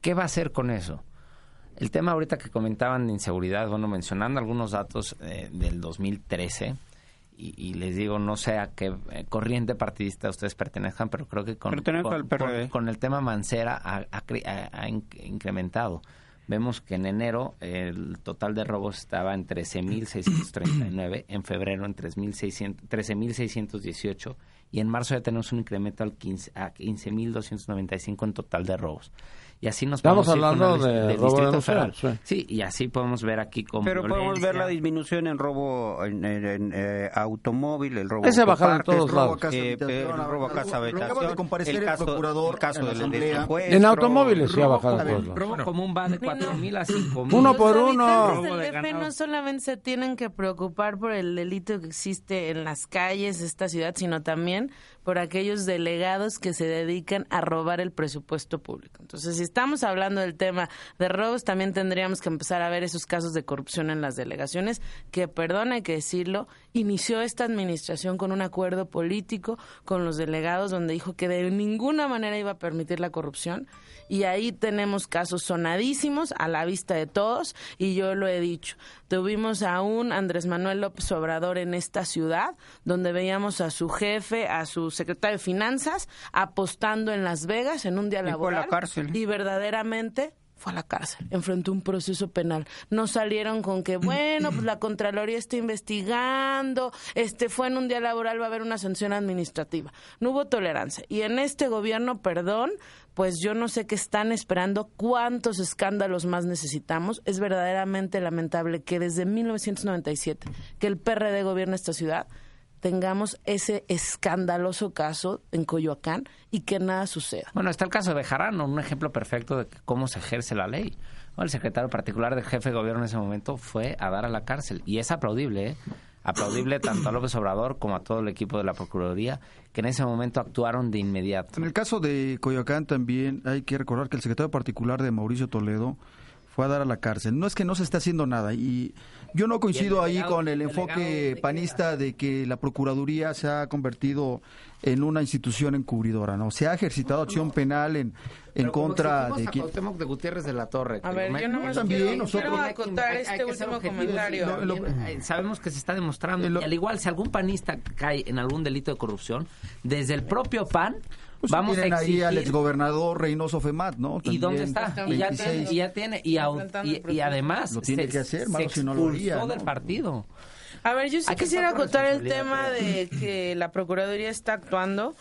¿Qué va a hacer con eso? El tema ahorita que comentaban de inseguridad, bueno, mencionando algunos datos eh, del 2013, y, les digo, no sé a qué eh, corriente partidista ustedes pertenezcan, pero creo que con, con, el tema Mancera ha, incrementado. Vemos que en enero el total de robos estaba en 13.639, en febrero en 13.618 y en marzo ya tenemos un incremento al 15, a 15.295 en total de robos y así nos Estamos hablando de, robo federal. Sí. y así podemos ver aquí cómo... Pero podemos ver la disminución en robo en, eh, automóvil, el robo Ese ha bajado en todos lados. Eh, el robo a casa habitación, de comparecer el, caso, procurador el caso en, de, juez, en automóviles sí ha bajado en todos lados. Robo común va de 4.000 a 5.000. Uno por uno. Los DF no solamente se tienen que preocupar por el delito que existe en las calles de esta ciudad, sino también por aquellos delegados que se dedican a robar el presupuesto público. Entonces, si estamos hablando del tema de robos, también tendríamos que empezar a ver esos casos de corrupción en las delegaciones, que, perdón, hay que decirlo, inició esta administración con un acuerdo político con los delegados donde dijo que de ninguna manera iba a permitir la corrupción y ahí tenemos casos sonadísimos a la vista de todos y yo lo he dicho. Tuvimos a un Andrés Manuel López Obrador en esta ciudad donde veíamos a su jefe, a su secretario de Finanzas apostando en Las Vegas en un día laboral y verdaderamente fue a la cárcel, enfrentó un proceso penal. No salieron con que, bueno, pues la Contraloría está investigando, este fue en un día laboral, va a haber una sanción administrativa. No hubo tolerancia. Y en este gobierno, perdón, pues yo no sé qué están esperando, cuántos escándalos más necesitamos. Es verdaderamente lamentable que desde 1997 que el PRD gobierna esta ciudad tengamos ese escandaloso caso en Coyoacán y que nada suceda. Bueno, está el caso de Bejarano, un ejemplo perfecto de cómo se ejerce la ley. el secretario particular del jefe de gobierno en ese momento fue a dar a la cárcel y es aplaudible, ¿eh? Aplaudible tanto a López Obrador como a todo el equipo de la Procuraduría que en ese momento actuaron de inmediato. En el caso de Coyoacán también hay que recordar que el secretario particular de Mauricio Toledo fue a dar a la cárcel. No es que no se esté haciendo nada y yo no coincido ahí con el enfoque panista de que la Procuraduría se ha convertido en una institución encubridora, ¿no? Se ha ejercitado acción penal en, en contra de... A de Gutiérrez de la Torre. A ver, yo no también nosotros acotar este último comentario. Eh, sabemos que se está demostrando, y al igual si algún panista cae en algún delito de corrupción, desde el propio PAN pues Vamos a exigir... ahí al exgobernador Reynoso Femat, ¿no? ¿Y dónde está? Y ya tiene, y, ya tiene, y, y, además lo tiene se, que hacer, malo, si no lo haría, del partido. A ver, yo sí quisiera acotar el tema de que la Procuraduría está actuando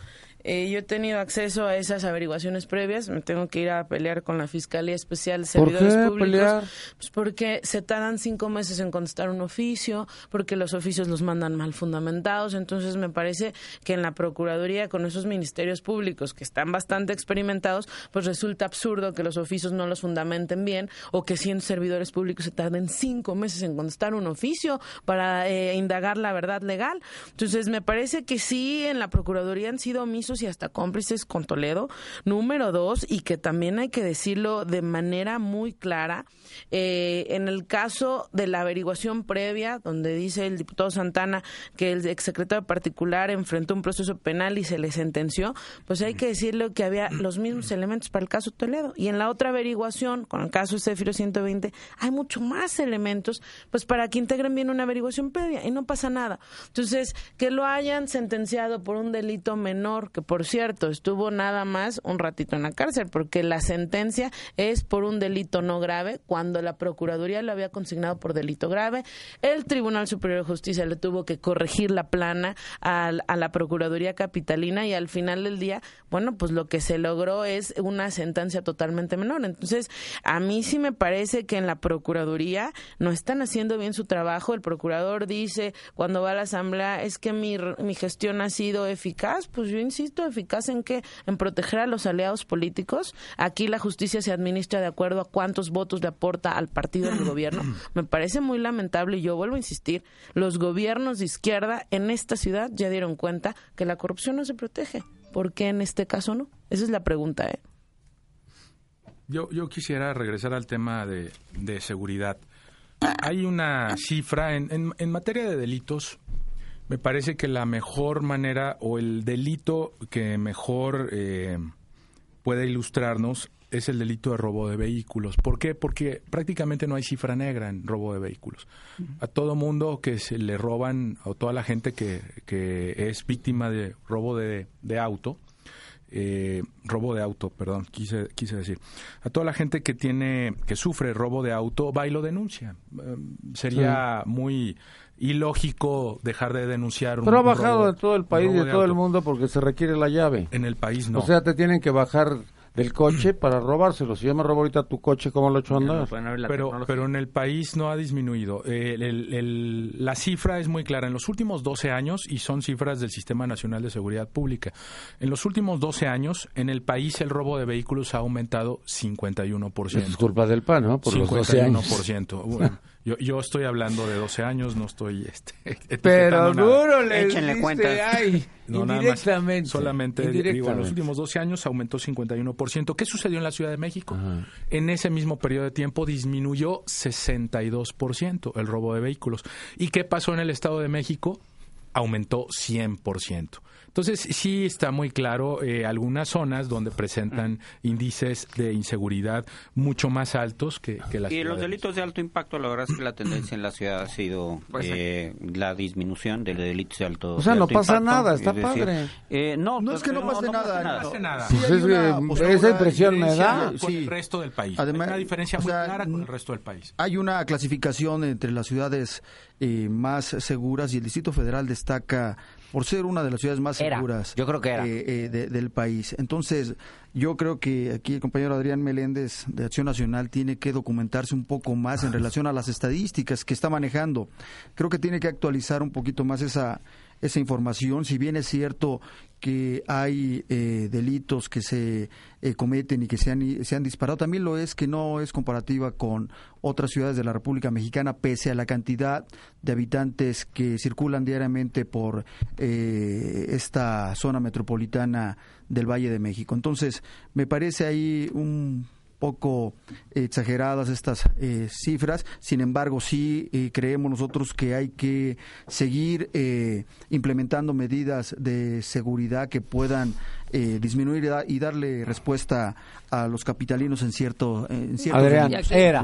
eh, yo he tenido acceso a esas averiguaciones previas. Me tengo que ir a pelear con la Fiscalía Especial de Servidores ¿Por qué Públicos. Pelear? Pues porque se tardan cinco meses en contestar un oficio, porque los oficios los mandan mal fundamentados. Entonces me parece que en la Procuraduría, con esos ministerios públicos que están bastante experimentados, pues resulta absurdo que los oficios no los fundamenten bien o que siendo servidores públicos se tarden cinco meses en contestar un oficio para eh, indagar la verdad legal. Entonces me parece que sí, en la Procuraduría han sido omisos y hasta cómplices con Toledo. Número dos, y que también hay que decirlo de manera muy clara, eh, en el caso de la averiguación previa, donde dice el diputado Santana que el exsecretario particular enfrentó un proceso penal y se le sentenció, pues hay que decirle que había los mismos elementos para el caso Toledo. Y en la otra averiguación, con el caso Cefiro 120, hay mucho más elementos, pues para que integren bien una averiguación previa y no pasa nada. Entonces, que lo hayan sentenciado por un delito menor, que por cierto estuvo nada más un ratito en la cárcel, porque la sentencia es por un delito no grave, cuando la Procuraduría lo había consignado por delito grave. El Tribunal Superior de Justicia le tuvo que corregir la plana a, a la Procuraduría Capitalina y al final del día, bueno, pues lo que se logró es una sentencia totalmente menor. Entonces, a mí sí me parece que en la Procuraduría no están haciendo bien su trabajo. El procurador dice cuando va a la Asamblea es que mi, mi gestión ha sido eficaz. Pues yo insisto, eficaz en qué? En proteger a los aliados políticos. Aquí la justicia se administra de acuerdo a cuántos votos le aporta al partido del gobierno. Me parece muy lamentable y yo vuelvo a insistir, los gobiernos de izquierda en esta ciudad ya dieron cuenta que la corrupción no se protege. ¿Por qué en este caso no? Esa es la pregunta, ¿eh? Yo, yo quisiera regresar al tema de, de seguridad. Hay una cifra en, en, en, materia de delitos. Me parece que la mejor manera o el delito que mejor eh, puede ilustrarnos es el delito de robo de vehículos. ¿Por qué? Porque prácticamente no hay cifra negra en robo de vehículos. A todo mundo que se le roban, o toda la gente que, que es víctima de robo de, de auto, eh, robo de auto, perdón, quise, quise decir. A toda la gente que tiene, que sufre robo de auto, va y lo denuncia. Eh, sería sí. muy ilógico dejar de denunciar un Pero ha bajado robo, en todo el país y de, de todo auto. el mundo porque se requiere la llave. En el país no. O sea, te tienen que bajar del coche para robárselo. Si yo me robo ahorita tu coche, ¿cómo lo he hecho andar? pero, pero en el país no ha disminuido. El, el, el, la cifra es muy clara. En los últimos 12 años, y son cifras del Sistema Nacional de Seguridad Pública, en los últimos 12 años, en el país el robo de vehículos ha aumentado 51%. Es culpa del PAN, ¿no? Por 51%. los 12 años. Bueno, yo, yo estoy hablando de 12 años, no estoy... Este, pero duro le Échenle cuentas. Ay, no, indirectamente. Más, solamente indirectamente. digo, en los últimos 12 años aumentó 51%. ¿Qué sucedió en la Ciudad de México? Ajá. En ese mismo periodo de tiempo disminuyó 62% el robo de vehículos. ¿Y qué pasó en el Estado de México? Aumentó 100%. Entonces, sí está muy claro eh, algunas zonas donde presentan índices de inseguridad mucho más altos que, que las Y los delitos de alto impacto, la verdad es que la tendencia en la ciudad ha sido pues, eh, la disminución de delitos de alto O sea, no alto pasa impacto, nada, está decir, padre. Eh, no, no es que no, pase no, nada. No, pase nada. Sí, pues es esa impresión me da. Con el resto del país. Además, Hay una diferencia o muy sea, clara con el resto del país. Hay una clasificación entre las ciudades eh, más seguras y el Distrito Federal destaca por ser una de las ciudades más era. seguras yo creo que era. Eh, eh, de, del país. Entonces, yo creo que aquí el compañero Adrián Meléndez de Acción Nacional tiene que documentarse un poco más en relación a las estadísticas que está manejando. Creo que tiene que actualizar un poquito más esa esa información, si bien es cierto que hay eh, delitos que se eh, cometen y que se han, se han disparado, también lo es que no es comparativa con otras ciudades de la República Mexicana, pese a la cantidad de habitantes que circulan diariamente por eh, esta zona metropolitana del Valle de México. Entonces, me parece ahí un poco exageradas estas eh, cifras, sin embargo sí eh, creemos nosotros que hay que seguir eh, implementando medidas de seguridad que puedan disminuir y, da, y, darle respuesta a los capitalinos en cierto en cierto Adrián, era.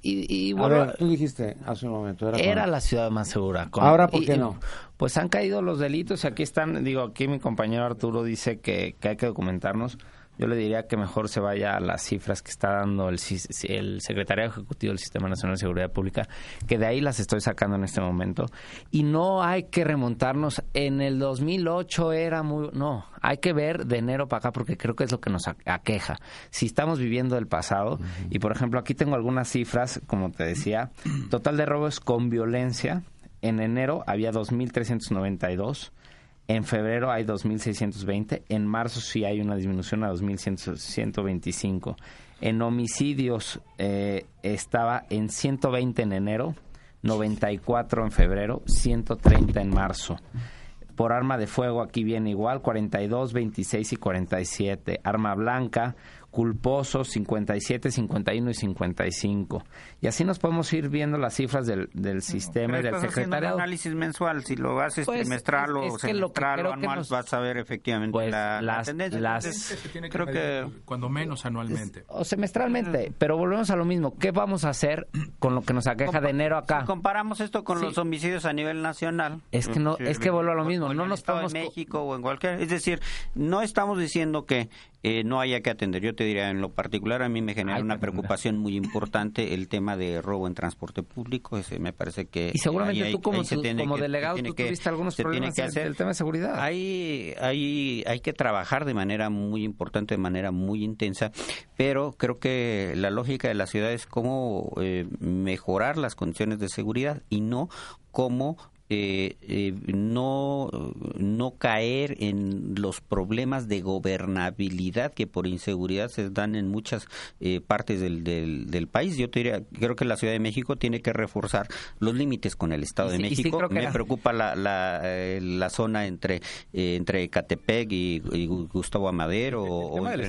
Y, y bueno, a ver, tú dijiste hace un momento era, era la ciudad más segura con, ahora por qué no pues han caído los delitos aquí están digo aquí mi compañero Arturo dice que, que hay que documentarnos yo le diría que mejor se vaya a las cifras que está dando el, el Secretario Ejecutivo del Sistema Nacional de Seguridad Pública, que de ahí las estoy sacando en este momento. Y no hay que remontarnos. En el 2008 era muy... No, hay que ver de enero para acá porque creo que es lo que nos aqueja. Si estamos viviendo el pasado, uh -huh. y por ejemplo aquí tengo algunas cifras, como te decía, total de robos con violencia. En enero había 2.392. En febrero hay 2.620. En marzo sí hay una disminución a 2.125. En homicidios eh, estaba en 120 en enero, 94 en febrero, 130 en marzo. por arma de fuego aquí viene igual, 42, 26 y 47. Arma blanca, culposos 57, 51 y 55. Y así nos podemos ir viendo las cifras del, del sistema y del secretariado. un análisis mensual, si lo haces pues, trimestral o semestral o anual, vas a ver efectivamente pues, la, las, tendencia. Las, creo que, cuando menos anualmente. O semestralmente, pero volvemos a lo mismo. ¿Qué vamos a hacer con lo que nos aqueja de enero acá? Si comparamos esto con los homicidios a nivel nacional. Es que no, es que vuelvo a lo mismo. No nos estamos en México o en cualquier, es decir, no estamos diciendo que eh, no haya que atender. Yo te diría, en lo particular, a mí me genera una preocupación muy importante el tema de robo en transporte público. Ese me parece que. Y seguramente tú, como, como delegado, tú tuviste algunos problemas en el tema de seguridad. Hay, hay, hay que trabajar de manera muy importante, de manera muy intensa, pero creo que la lógica de la ciudad es cómo eh, mejorar las condiciones de seguridad y no cómo eh, eh, no, no caer en los problemas de gobernabilidad que por inseguridad se dan en muchas eh, partes del, del, país. Yo te diría, creo que la Ciudad de México tiene que reforzar los límites con el Estado de México. Me preocupa la, la, eh, la, zona entre, entre Catepec y, Gustavo Amadero o, entre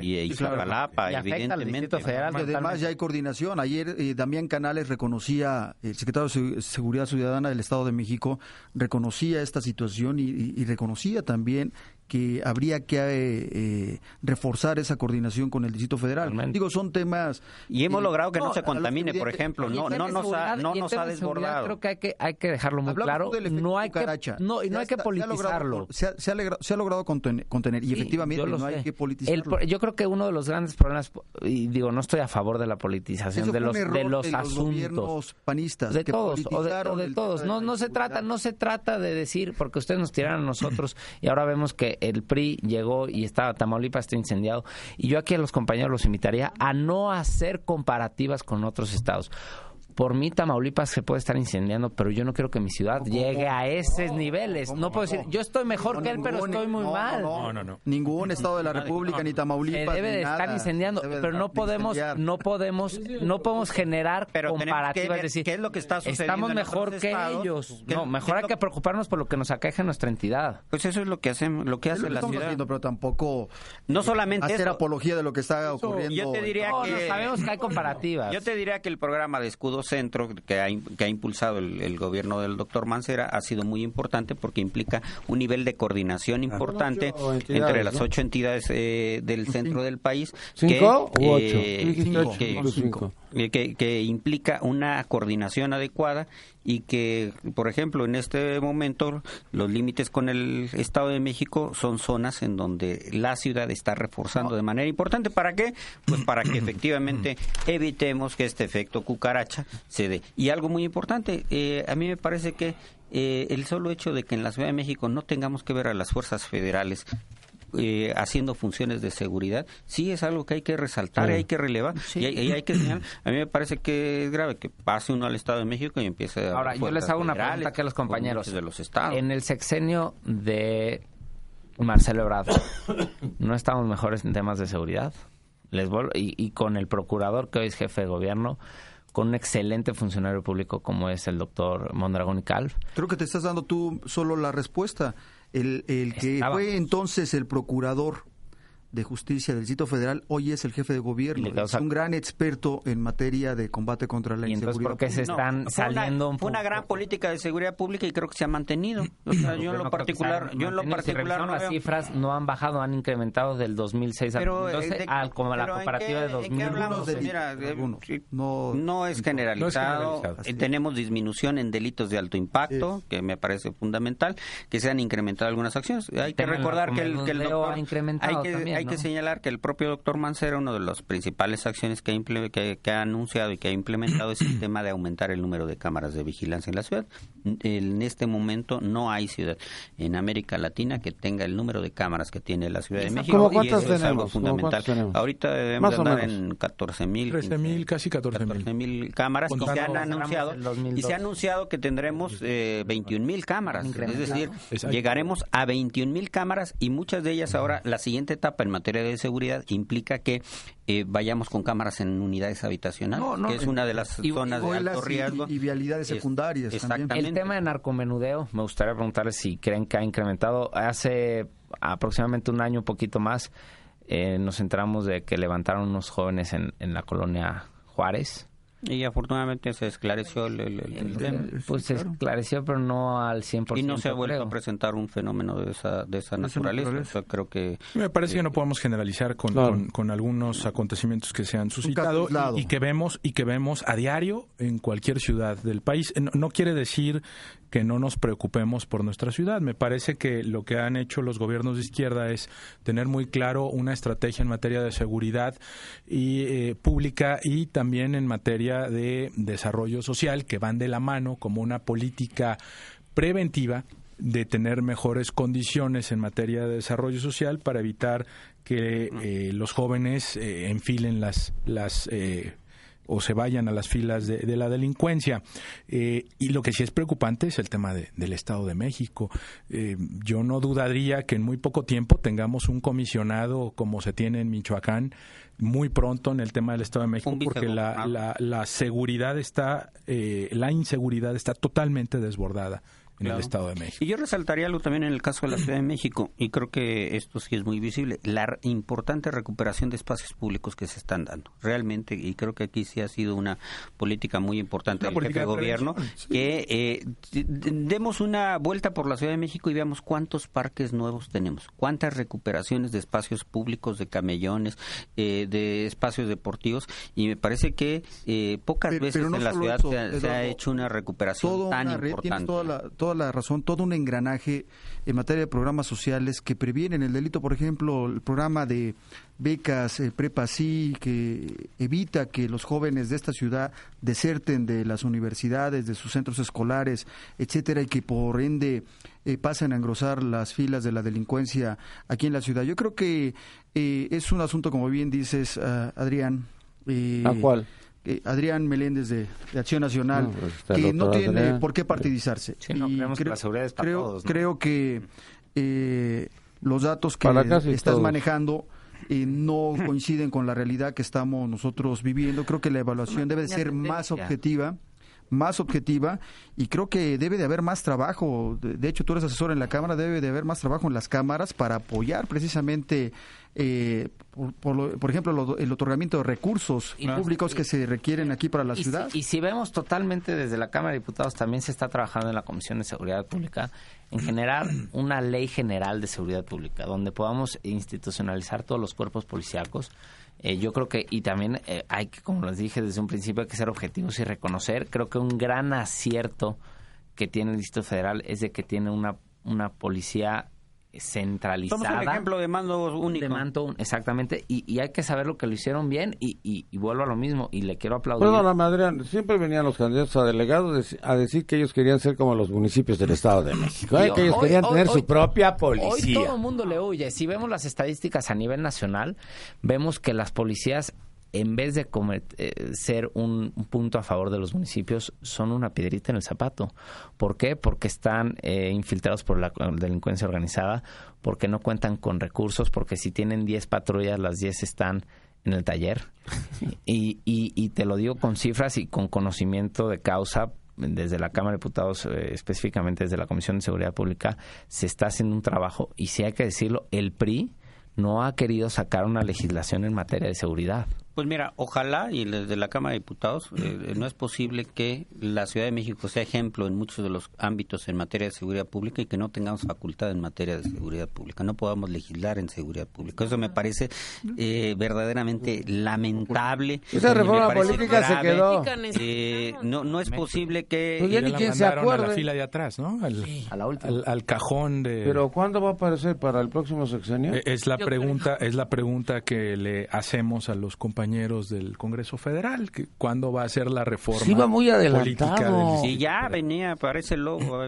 y, y, evidentemente. Federal, además ya hay coordinación. Ayer Damián Canales reconocía, el secretario de Seguridad Ciudadana, del Estado de México reconocía esta situación y reconocía también que habría que eh, eh, reforzar esa coordinación con el Distrito Federal. Digo, son temas... Y hemos logrado que no, se contamine, por ejemplo, no, no nos ha, no nos ha desbordado. Creo que hay que, hay que dejarlo muy claro, no hay que, no, y no hay que politizarlo. Se ha, se ha, logrado, contener, y efectivamente no hay que politizarlo. yo creo que uno de los grandes problemas, y digo, no estoy a favor de la politización de los, de los asuntos. panistas de todos, o de, todos. No, no, se trata, no se trata de decir, porque ustedes nos tiraron a nosotros y ahora vemos que el PRI llegó y estaba Tamaulipas está incendiado. Y yo aquí a los compañeros los invitaría a no hacer comparativas con otros estados por mí Tamaulipas se puede estar incendiando, pero yo no quiero que mi ciudad llegue a esos niveles. No puedo decir, yo estoy mejor que él, pero estoy muy mal. No, no, no. Ningún estado de la República ni Tamaulipas debe de estar incendiando, pero no podemos no podemos no podemos generar comparativas, es decir, ¿qué es lo que está sucediendo Estamos mejor que ellos. No, mejor hay que preocuparnos por lo que nos aqueja nuestra entidad. Pues eso es lo que hacemos, lo que hace la ciudad. Haciendo, pero tampoco no solamente hacer apología de lo que está ocurriendo. Yo te diría que sabemos que hay comparativas. Yo te diría que el programa de escudos centro que ha, que ha impulsado el, gobierno del doctor Mancera ha sido muy importante porque implica un nivel de coordinación importante entre las ocho entidades eh, del centro del país. ¿Cinco que, ocho? Eh, que, que, implica una coordinación adecuada y que, por ejemplo, en este momento los límites con el Estado de México son zonas en donde la ciudad está reforzando de manera importante. ¿Para qué? Pues para que efectivamente evitemos que este efecto cucaracha se dé. Y algo muy importante, eh, a mí me parece que eh, el solo hecho de que en la Ciudad de México no tengamos que ver a las fuerzas federales eh, haciendo funciones de seguridad, sí es algo que hay que resaltar, y hay que relevar y, hay, que A mí me parece que es grave que pase uno al Estado de México y empiece a... Ahora, yo les hago una pregunta aquí a los compañeros. De los estados. En el sexenio de Marcelo Ebrard, ¿no estamos mejores en temas de seguridad? Les y, y con el procurador que hoy es jefe de gobierno, con un excelente funcionario público como es el doctor Mondragón y Calv. Creo que te estás dando tú solo la respuesta. El, el que fue entonces el procurador de Justicia del Distrito Federal hoy es el jefe de gobierno. Es un gran experto en materia de combate contra la ¿Y inseguridad. ¿Por qué se están saliendo fue una, gran política de seguridad pública y creo que se ha mantenido. yo en lo particular, yo en lo particular no las cifras no han bajado, han incrementado del 2006 pero, al 2012 al, como la comparativa de 2011. Mira, no, es generalizado. Eh, tenemos disminución en delitos de alto impacto, que me parece fundamental, que se han incrementado algunas acciones. Hay que recordar que el, que el doctor ha incrementado también hay que señalar que el propio doctor Mancera, una de las principales acciones que ha, que, ha anunciado y que ha implementado es el tema de aumentar el número de cámaras de vigilancia en la ciudad. En este momento no hay ciudad en América Latina que tenga el número de cámaras que tiene la Ciudad de México y eso es algo fundamental. Ahorita debemos andar en 14 mil. mil, casi 14 mil. cámaras y se han anunciado y se ha anunciado que tendremos eh, 21 mil cámaras. Es decir, llegaremos a 21 mil cámaras y muchas de ellas ahora la siguiente etapa en materia de seguridad implica que eh, vayamos con cámaras en unidades habitacionales, que es una de las zonas de alto riesgo. Y, vialidades secundarias. El tema de narcomenudeo, me gustaría preguntarles si creen que ha incrementado. Hace aproximadamente un año, un poquito más, eh, nos enteramos de que levantaron unos jóvenes en, en la colonia Juárez y afortunadamente se esclareció el, tema. Pues se esclareció, pero no al 100%. Y no se ha vuelto a presentar un fenómeno de esa, de esa naturaleza. creo que... Me parece que no podemos generalizar con, con, algunos acontecimientos que se han suscitado y, que vemos y que vemos a diario en cualquier ciudad del país. no quiere decir que no nos preocupemos por nuestra ciudad. Me parece que lo que han hecho los gobiernos de izquierda es tener muy claro una estrategia en materia de seguridad y eh, pública y también en materia de desarrollo social que van de la mano como una política preventiva de tener mejores condiciones en materia de desarrollo social para evitar que eh, los jóvenes eh, enfilen las las o se vayan a las filas de, la delincuencia. Eh, y lo que sí es preocupante es el tema del Estado de México. Eh, yo no dudaría que en muy poco tiempo tengamos un comisionado como se tiene en Michoacán muy pronto en el tema del Estado de México porque la, la, seguridad está, eh, la inseguridad está totalmente desbordada en el Estado de México. Y yo resaltaría algo también en el caso de la Ciudad de México, y creo que esto sí es muy visible, la importante recuperación de espacios públicos que se están dando. Realmente, y creo que aquí sí ha sido una política muy importante del jefe de gobierno, que eh, demos una vuelta por la Ciudad de México y veamos cuántos parques nuevos tenemos, cuántas recuperaciones de espacios públicos, de camellones, eh, de espacios deportivos, y me parece que eh, pocas veces en la ciudad se, ha, hecho una recuperación tan importante la razón, todo un engranaje en materia de programas sociales que previenen el delito, por ejemplo, el programa de becas eh, Prepa Sí, que evita que los jóvenes de esta ciudad deserten de las universidades, de sus centros escolares, etcétera, y que por ende eh, pasen a engrosar las filas de la delincuencia aquí en la ciudad. Yo creo que eh, es un asunto, como bien dices, ah, Adrián. ¿A cuál? Adrián Meléndez de, Acción Nacional, pues, que no tiene por qué partidizarse. creo, que la seguridad es para todos, creo que eh, los datos que estás manejando eh, no coinciden con la realidad que estamos nosotros viviendo. Creo que la evaluación debe ser más objetiva más objetiva y creo que debe de haber más trabajo. De, hecho, tú eres asesor en la Cámara, debe de haber más trabajo en las cámaras para apoyar precisamente eh, por, ejemplo, el otorgamiento de recursos públicos que se requieren aquí para la ciudad. y si vemos totalmente desde la Cámara de Diputados, también se está trabajando en la Comisión de Seguridad Pública en generar una ley general de seguridad pública, donde podamos institucionalizar todos los cuerpos policíacos. Eh, yo creo que, y también eh, hay que, como les dije desde un principio, hay que ser objetivos y reconocer, creo que un gran acierto que tiene el Distrito Federal es de que tiene una, una policía centralizada. Somos un ejemplo de mando único. De mando, exactamente, y, hay que saber lo que lo hicieron bien y, y, vuelvo a lo mismo y le quiero aplaudir. Bueno, Adrián, siempre venían los candidatos a delegados a decir que ellos querían ser como los municipios del Estado de México, ¿eh? que ellos querían tener su propia policía. Hoy todo el mundo le huye. Si vemos las estadísticas a nivel nacional, vemos que las policías en vez de eh, ser un, punto a favor de los municipios, son una piedrita en el zapato. ¿Por qué? Porque están eh, infiltrados por la delincuencia organizada, porque no cuentan con recursos, porque si tienen 10 patrullas, las 10 están en el taller. Y, y, te lo digo con cifras y con conocimiento de causa. Desde la Cámara de Diputados, eh, específicamente desde la Comisión de Seguridad Pública, se está haciendo un trabajo y si hay que decirlo, el PRI no ha querido sacar una legislación en materia de seguridad. Pues mira, ojalá, y desde la Cámara de Diputados, eh, no es posible que la Ciudad de México sea ejemplo en muchos de los ámbitos en materia de seguridad pública y que no tengamos facultad en materia de seguridad pública, no podamos legislar en seguridad pública. Eso me parece eh, verdaderamente lamentable. Esa reforma política se quedó. Eh, no, no es posible que... Pues ya ni quien se acuerde. A la fila de atrás, ¿no? Al, Al, cajón de... Pero ¿cuándo va a aparecer para el próximo sexenio? Es la pregunta, es la pregunta que le hacemos a los compañeros del Congreso Federal, que cuándo va a ser la reforma sí, va muy adelantado. Sí, ya venía, parece el lobo,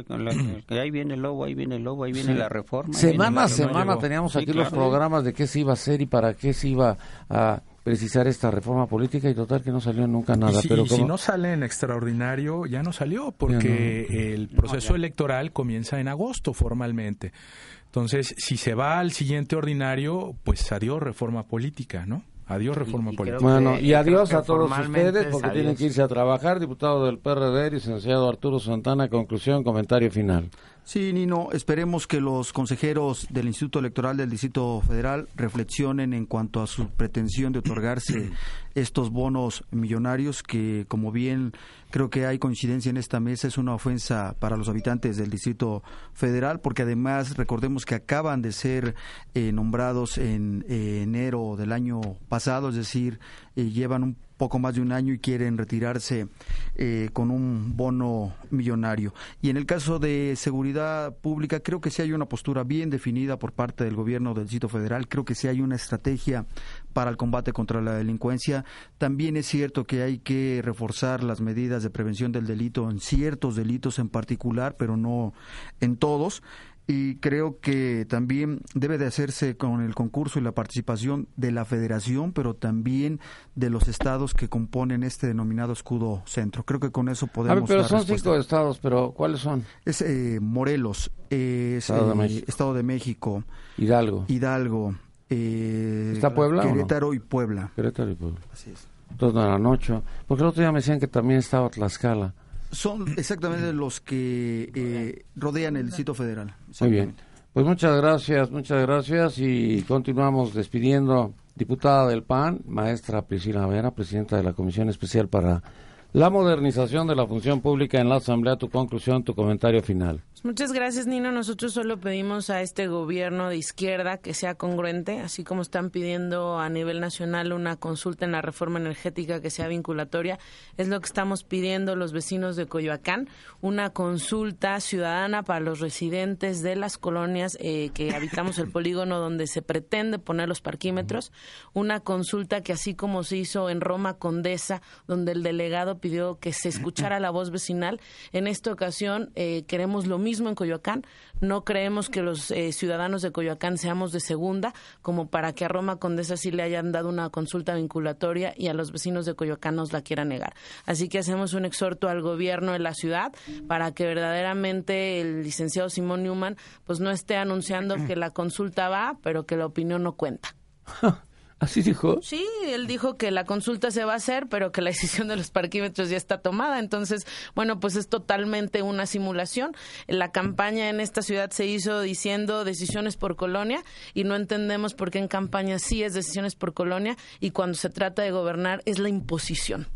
ahí viene el lobo, ahí viene el lobo, ahí viene la reforma. Semana a semana teníamos aquí los programas de qué se iba a hacer y para qué se iba a precisar esta reforma política y total que no salió nunca nada. si, pero si no sale en extraordinario, ya no salió, porque el proceso electoral comienza en agosto formalmente. Entonces, si se va al siguiente ordinario, pues adiós reforma política, ¿no? Adiós reforma política. Bueno, y adiós a todos ustedes porque tienen que irse a trabajar. Diputado del PRD, licenciado Arturo Santana, conclusión, comentario final. Sí, Nino, esperemos que los consejeros del Instituto Electoral del Distrito Federal reflexionen en cuanto a su pretensión de otorgarse estos bonos millonarios que, como bien creo que hay coincidencia en esta mesa, es una ofensa para los habitantes del Distrito Federal, porque además recordemos que acaban de ser eh, nombrados en eh, enero del año pasado, es decir, eh, llevan un poco más de un año y quieren retirarse eh, con un bono millonario. Y en el caso de seguridad pública, creo que sí hay una postura bien definida por parte del gobierno del Distrito Federal, creo que sí hay una estrategia para el combate contra la delincuencia. También es cierto que hay que reforzar las medidas de prevención del delito en ciertos delitos en particular, pero no en todos y creo que también debe de hacerse con el concurso y la participación de la federación, pero también de los estados que componen este denominado escudo centro. Creo que con eso podemos. A ver, pero son cinco estados, pero ¿cuáles son? Es eh, Morelos, estado, de estado, de México, Hidalgo, Hidalgo, eh, ¿Está Puebla? Querétaro y Puebla. Querétaro y Puebla. Así es. Toda la noche. Porque el otro día me decían que también estaba Tlaxcala son exactamente los que eh, rodean el Distrito Federal. Muy bien. Pues muchas gracias, muchas gracias y continuamos despidiendo diputada del PAN, maestra Priscila Vera, presidenta de la Comisión Especial para la Modernización de la Función Pública en la Asamblea. Tu conclusión, tu comentario final. Muchas gracias, Nino. Nosotros solo pedimos a este gobierno de izquierda que sea congruente, así como están pidiendo a nivel nacional una consulta en la reforma energética que sea vinculatoria. Es lo que estamos pidiendo los vecinos de Coyoacán, una consulta ciudadana para los residentes de las colonias eh, que habitamos el polígono donde se pretende poner los parquímetros, una consulta que así como se hizo en Roma Condesa, donde el delegado pidió que se escuchara la voz vecinal, en esta ocasión eh, queremos lo mismo en Coyoacán. No creemos que los eh, ciudadanos de Coyoacán seamos de segunda, como para que a Roma Condesa sí le hayan dado una consulta vinculatoria y a los vecinos de Coyoacán nos la quieran negar. Así que hacemos un exhorto al gobierno de la ciudad para que verdaderamente el licenciado Simón Newman pues no esté anunciando que la consulta va, pero que la opinión no cuenta. ¿Así dijo? Sí, él dijo que la consulta se va a hacer, pero que la decisión de los parquímetros ya está tomada. Entonces, bueno, pues es totalmente una simulación. La campaña en esta ciudad se hizo diciendo decisiones por colonia y no entendemos por qué en campaña sí es decisiones por colonia y cuando se trata de gobernar es la imposición.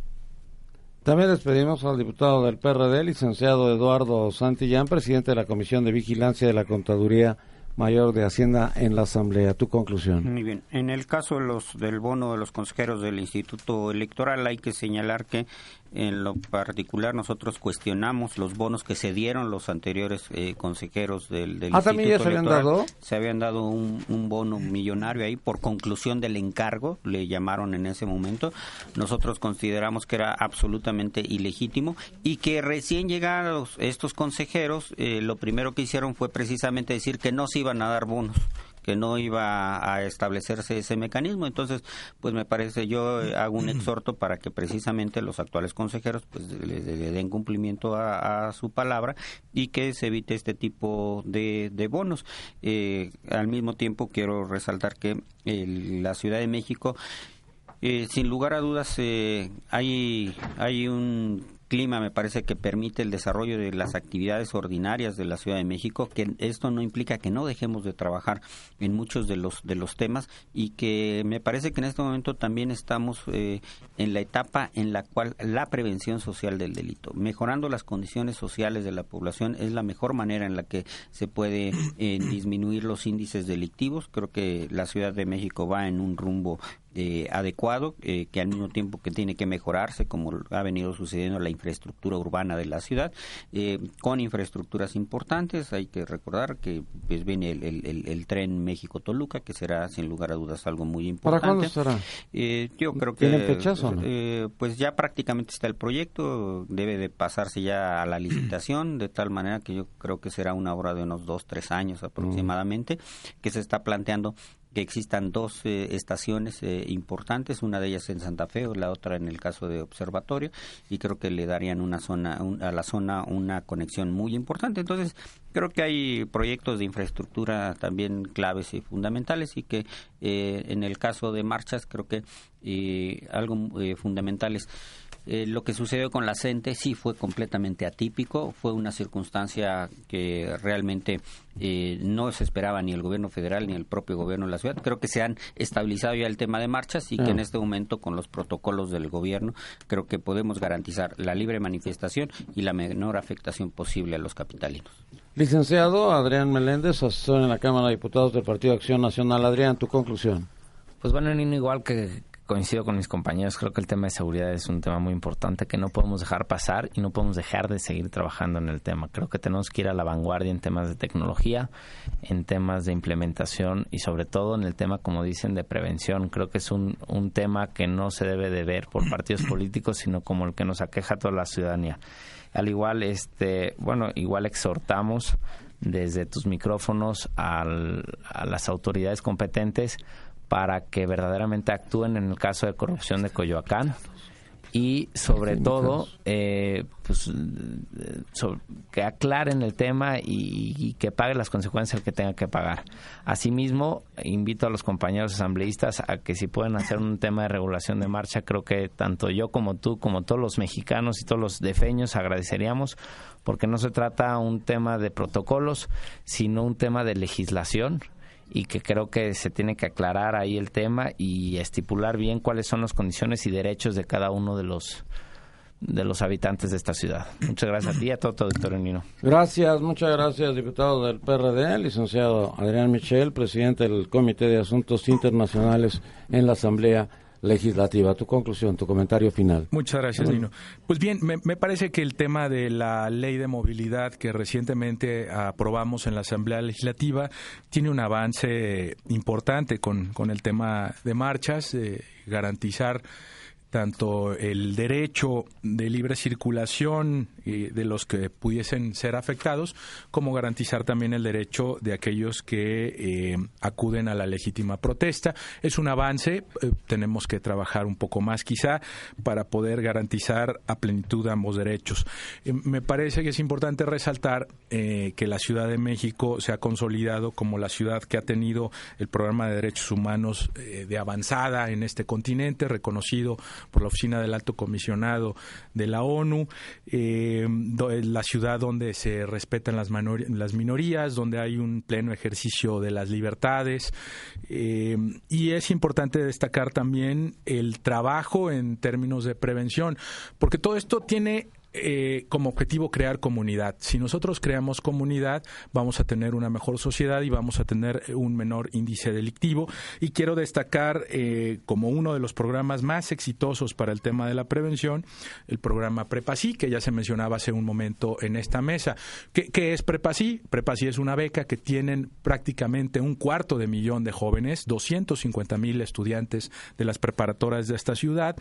También despedimos al diputado del PRD, licenciado Eduardo Santillán, presidente de la Comisión de Vigilancia de la Contaduría mayor de Hacienda en la Asamblea. Tu conclusión. Muy bien. En el caso de los, del bono de los consejeros del Instituto Electoral, hay que señalar que en lo particular, nosotros cuestionamos los bonos que se dieron los anteriores eh, consejeros del, del ah, ¿también ya se habían dado? Se habían dado un, un, bono millonario ahí por conclusión del encargo, le llamaron en ese momento. Nosotros consideramos que era absolutamente ilegítimo y que recién llegados estos consejeros, eh, lo primero que hicieron fue precisamente decir que no se iban a dar bonos que no iba a establecerse ese mecanismo. Entonces, pues me parece, yo hago un exhorto para que precisamente los actuales consejeros pues le, den cumplimiento a, su palabra y que se evite este tipo de, bonos. Eh, al mismo tiempo, quiero resaltar que la Ciudad de México eh, sin lugar a dudas eh, hay hay un clima me parece que permite el desarrollo de las actividades ordinarias de la Ciudad de México, que esto no implica que no dejemos de trabajar en muchos de los de los temas y que me parece que en este momento también estamos eh, en la etapa en la cual la prevención social del delito, mejorando las condiciones sociales de la población es la mejor manera en la que se puede eh, disminuir los índices delictivos. Creo que la Ciudad de México va en un rumbo eh, adecuado, eh, que al mismo tiempo que tiene que mejorarse, como ha venido sucediendo la infraestructura urbana de la ciudad, eh, con infraestructuras importantes. Hay que recordar que pues, viene el, el, tren México-Toluca, que será sin lugar a dudas algo muy importante. ¿Para cuándo será? yo creo que... pues ya prácticamente está el proyecto, debe de pasarse ya a la licitación, de tal manera que yo creo que será una obra de unos dos, tres años aproximadamente, que se está planteando que existan dos eh, estaciones eh, importantes, una de ellas en Santa Fe, la otra en el caso de Observatorio, y creo que le darían una zona a la zona una conexión muy importante. Entonces, creo que hay proyectos de infraestructura también claves y fundamentales y que eh, en el caso de marchas creo que algo fundamental es eh, lo que sucedió con la CENTE sí fue completamente atípico, fue una circunstancia que realmente eh, no se esperaba ni el gobierno federal ni el propio gobierno de la ciudad. Creo que se han estabilizado ya el tema de marchas y que en este momento con los protocolos del gobierno creo que podemos garantizar la libre manifestación y la menor afectación posible a los capitalinos. Licenciado Adrián Meléndez, asesor en la Cámara de Diputados del Partido Acción Nacional. Adrián, tu conclusión. Pues bueno, igual que, coincido con mis compañeros, creo que el tema de seguridad es un tema muy importante que no podemos dejar pasar y no podemos dejar de seguir trabajando en el tema. Creo que tenemos que ir a la vanguardia en temas de tecnología, en temas de implementación y sobre todo en el tema, como dicen, de prevención. Creo que es un, un tema que no se debe de ver por partidos políticos, sino como el que nos aqueja a toda la ciudadanía. Al igual, este, bueno, igual exhortamos desde tus micrófonos a las autoridades competentes para que verdaderamente actúen en el caso de corrupción de Coyoacán. Y sobre todo eh, pues, que aclaren el tema y, que pague las consecuencias el que tenga que pagar. Asimismo, invito a los compañeros asambleístas a que si pueden hacer un tema de regulación de marcha, creo que tanto yo como tú, como todos los mexicanos y todos los defeños agradeceríamos porque no se trata un tema de protocolos, sino un tema de legislación y que creo que se tiene que aclarar ahí el tema y estipular bien cuáles son las condiciones y derechos de cada uno de los de los habitantes de esta ciudad. Muchas gracias a ti a todo tu auditorio, Nino. Gracias, muchas gracias, diputado del PRD, licenciado Adrián Michel, presidente del Comité de Asuntos Internacionales en la Asamblea legislativa. Tu conclusión, tu comentario final. Muchas gracias, Nino. Pues bien, me, parece que el tema de la ley de movilidad que recientemente aprobamos en la Asamblea Legislativa tiene un avance importante con, con el tema de marchas, garantizar tanto el derecho de libre circulación de los que pudiesen ser afectados, como garantizar también el derecho de aquellos que eh, acuden a la legítima protesta. Es un avance, eh, tenemos que trabajar un poco más quizá para poder garantizar a plenitud ambos derechos. Eh, me parece que es importante resaltar que la Ciudad de México se ha consolidado como la ciudad que ha tenido el programa de derechos humanos de avanzada en este continente, reconocido por la Oficina del Alto Comisionado de la ONU, la ciudad donde se respetan las, las minorías, donde hay un pleno ejercicio de las libertades. Eh, y es importante destacar también el trabajo en términos de prevención, porque todo esto tiene eh, como objetivo crear comunidad. Si nosotros creamos comunidad, vamos a tener una mejor sociedad y vamos a tener un menor índice delictivo. Y quiero destacar eh, como uno de los programas más exitosos para el tema de la prevención, el programa Prepasí, que ya se mencionaba hace un momento en esta mesa. ¿Qué, es Prepasí? Prepasí es una beca que tienen prácticamente un cuarto de millón de jóvenes, 250 mil estudiantes de las preparatorias de esta ciudad,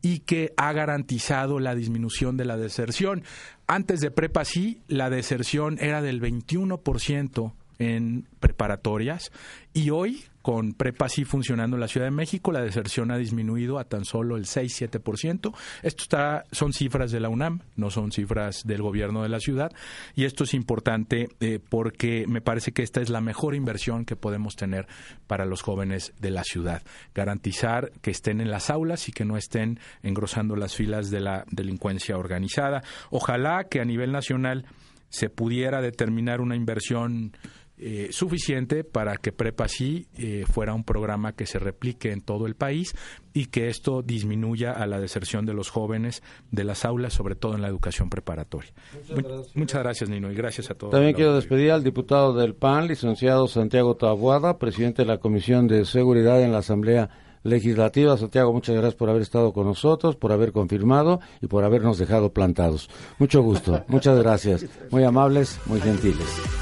y que ha garantizado la disminución de la deserción. Antes de prepa sí, la deserción era del 21% en preparatorias y hoy con prepa sí funcionando en la Ciudad de México, la deserción ha disminuido a tan solo el 6-7%. Esto está, son cifras de la UNAM, no son cifras del gobierno de la ciudad. Y esto es importante eh, porque me parece que esta es la mejor inversión que podemos tener para los jóvenes de la ciudad. Garantizar que estén en las aulas y que no estén engrosando las filas de la delincuencia organizada. Ojalá que a nivel nacional se pudiera determinar una inversión eh, suficiente para que Prepa sí eh, fuera un programa que se replique en todo el país y que esto disminuya a la deserción de los jóvenes de las aulas, sobre todo en la educación preparatoria. Muchas gracias, Nino, y gracias a todos. También quiero despedir al diputado del PAN, licenciado Santiago Tabuada, presidente de la Comisión de Seguridad en la Asamblea Legislativa. Santiago, muchas gracias por haber estado con nosotros, por haber confirmado y por habernos dejado plantados. Mucho gusto, muchas gracias. Muy amables, muy gentiles.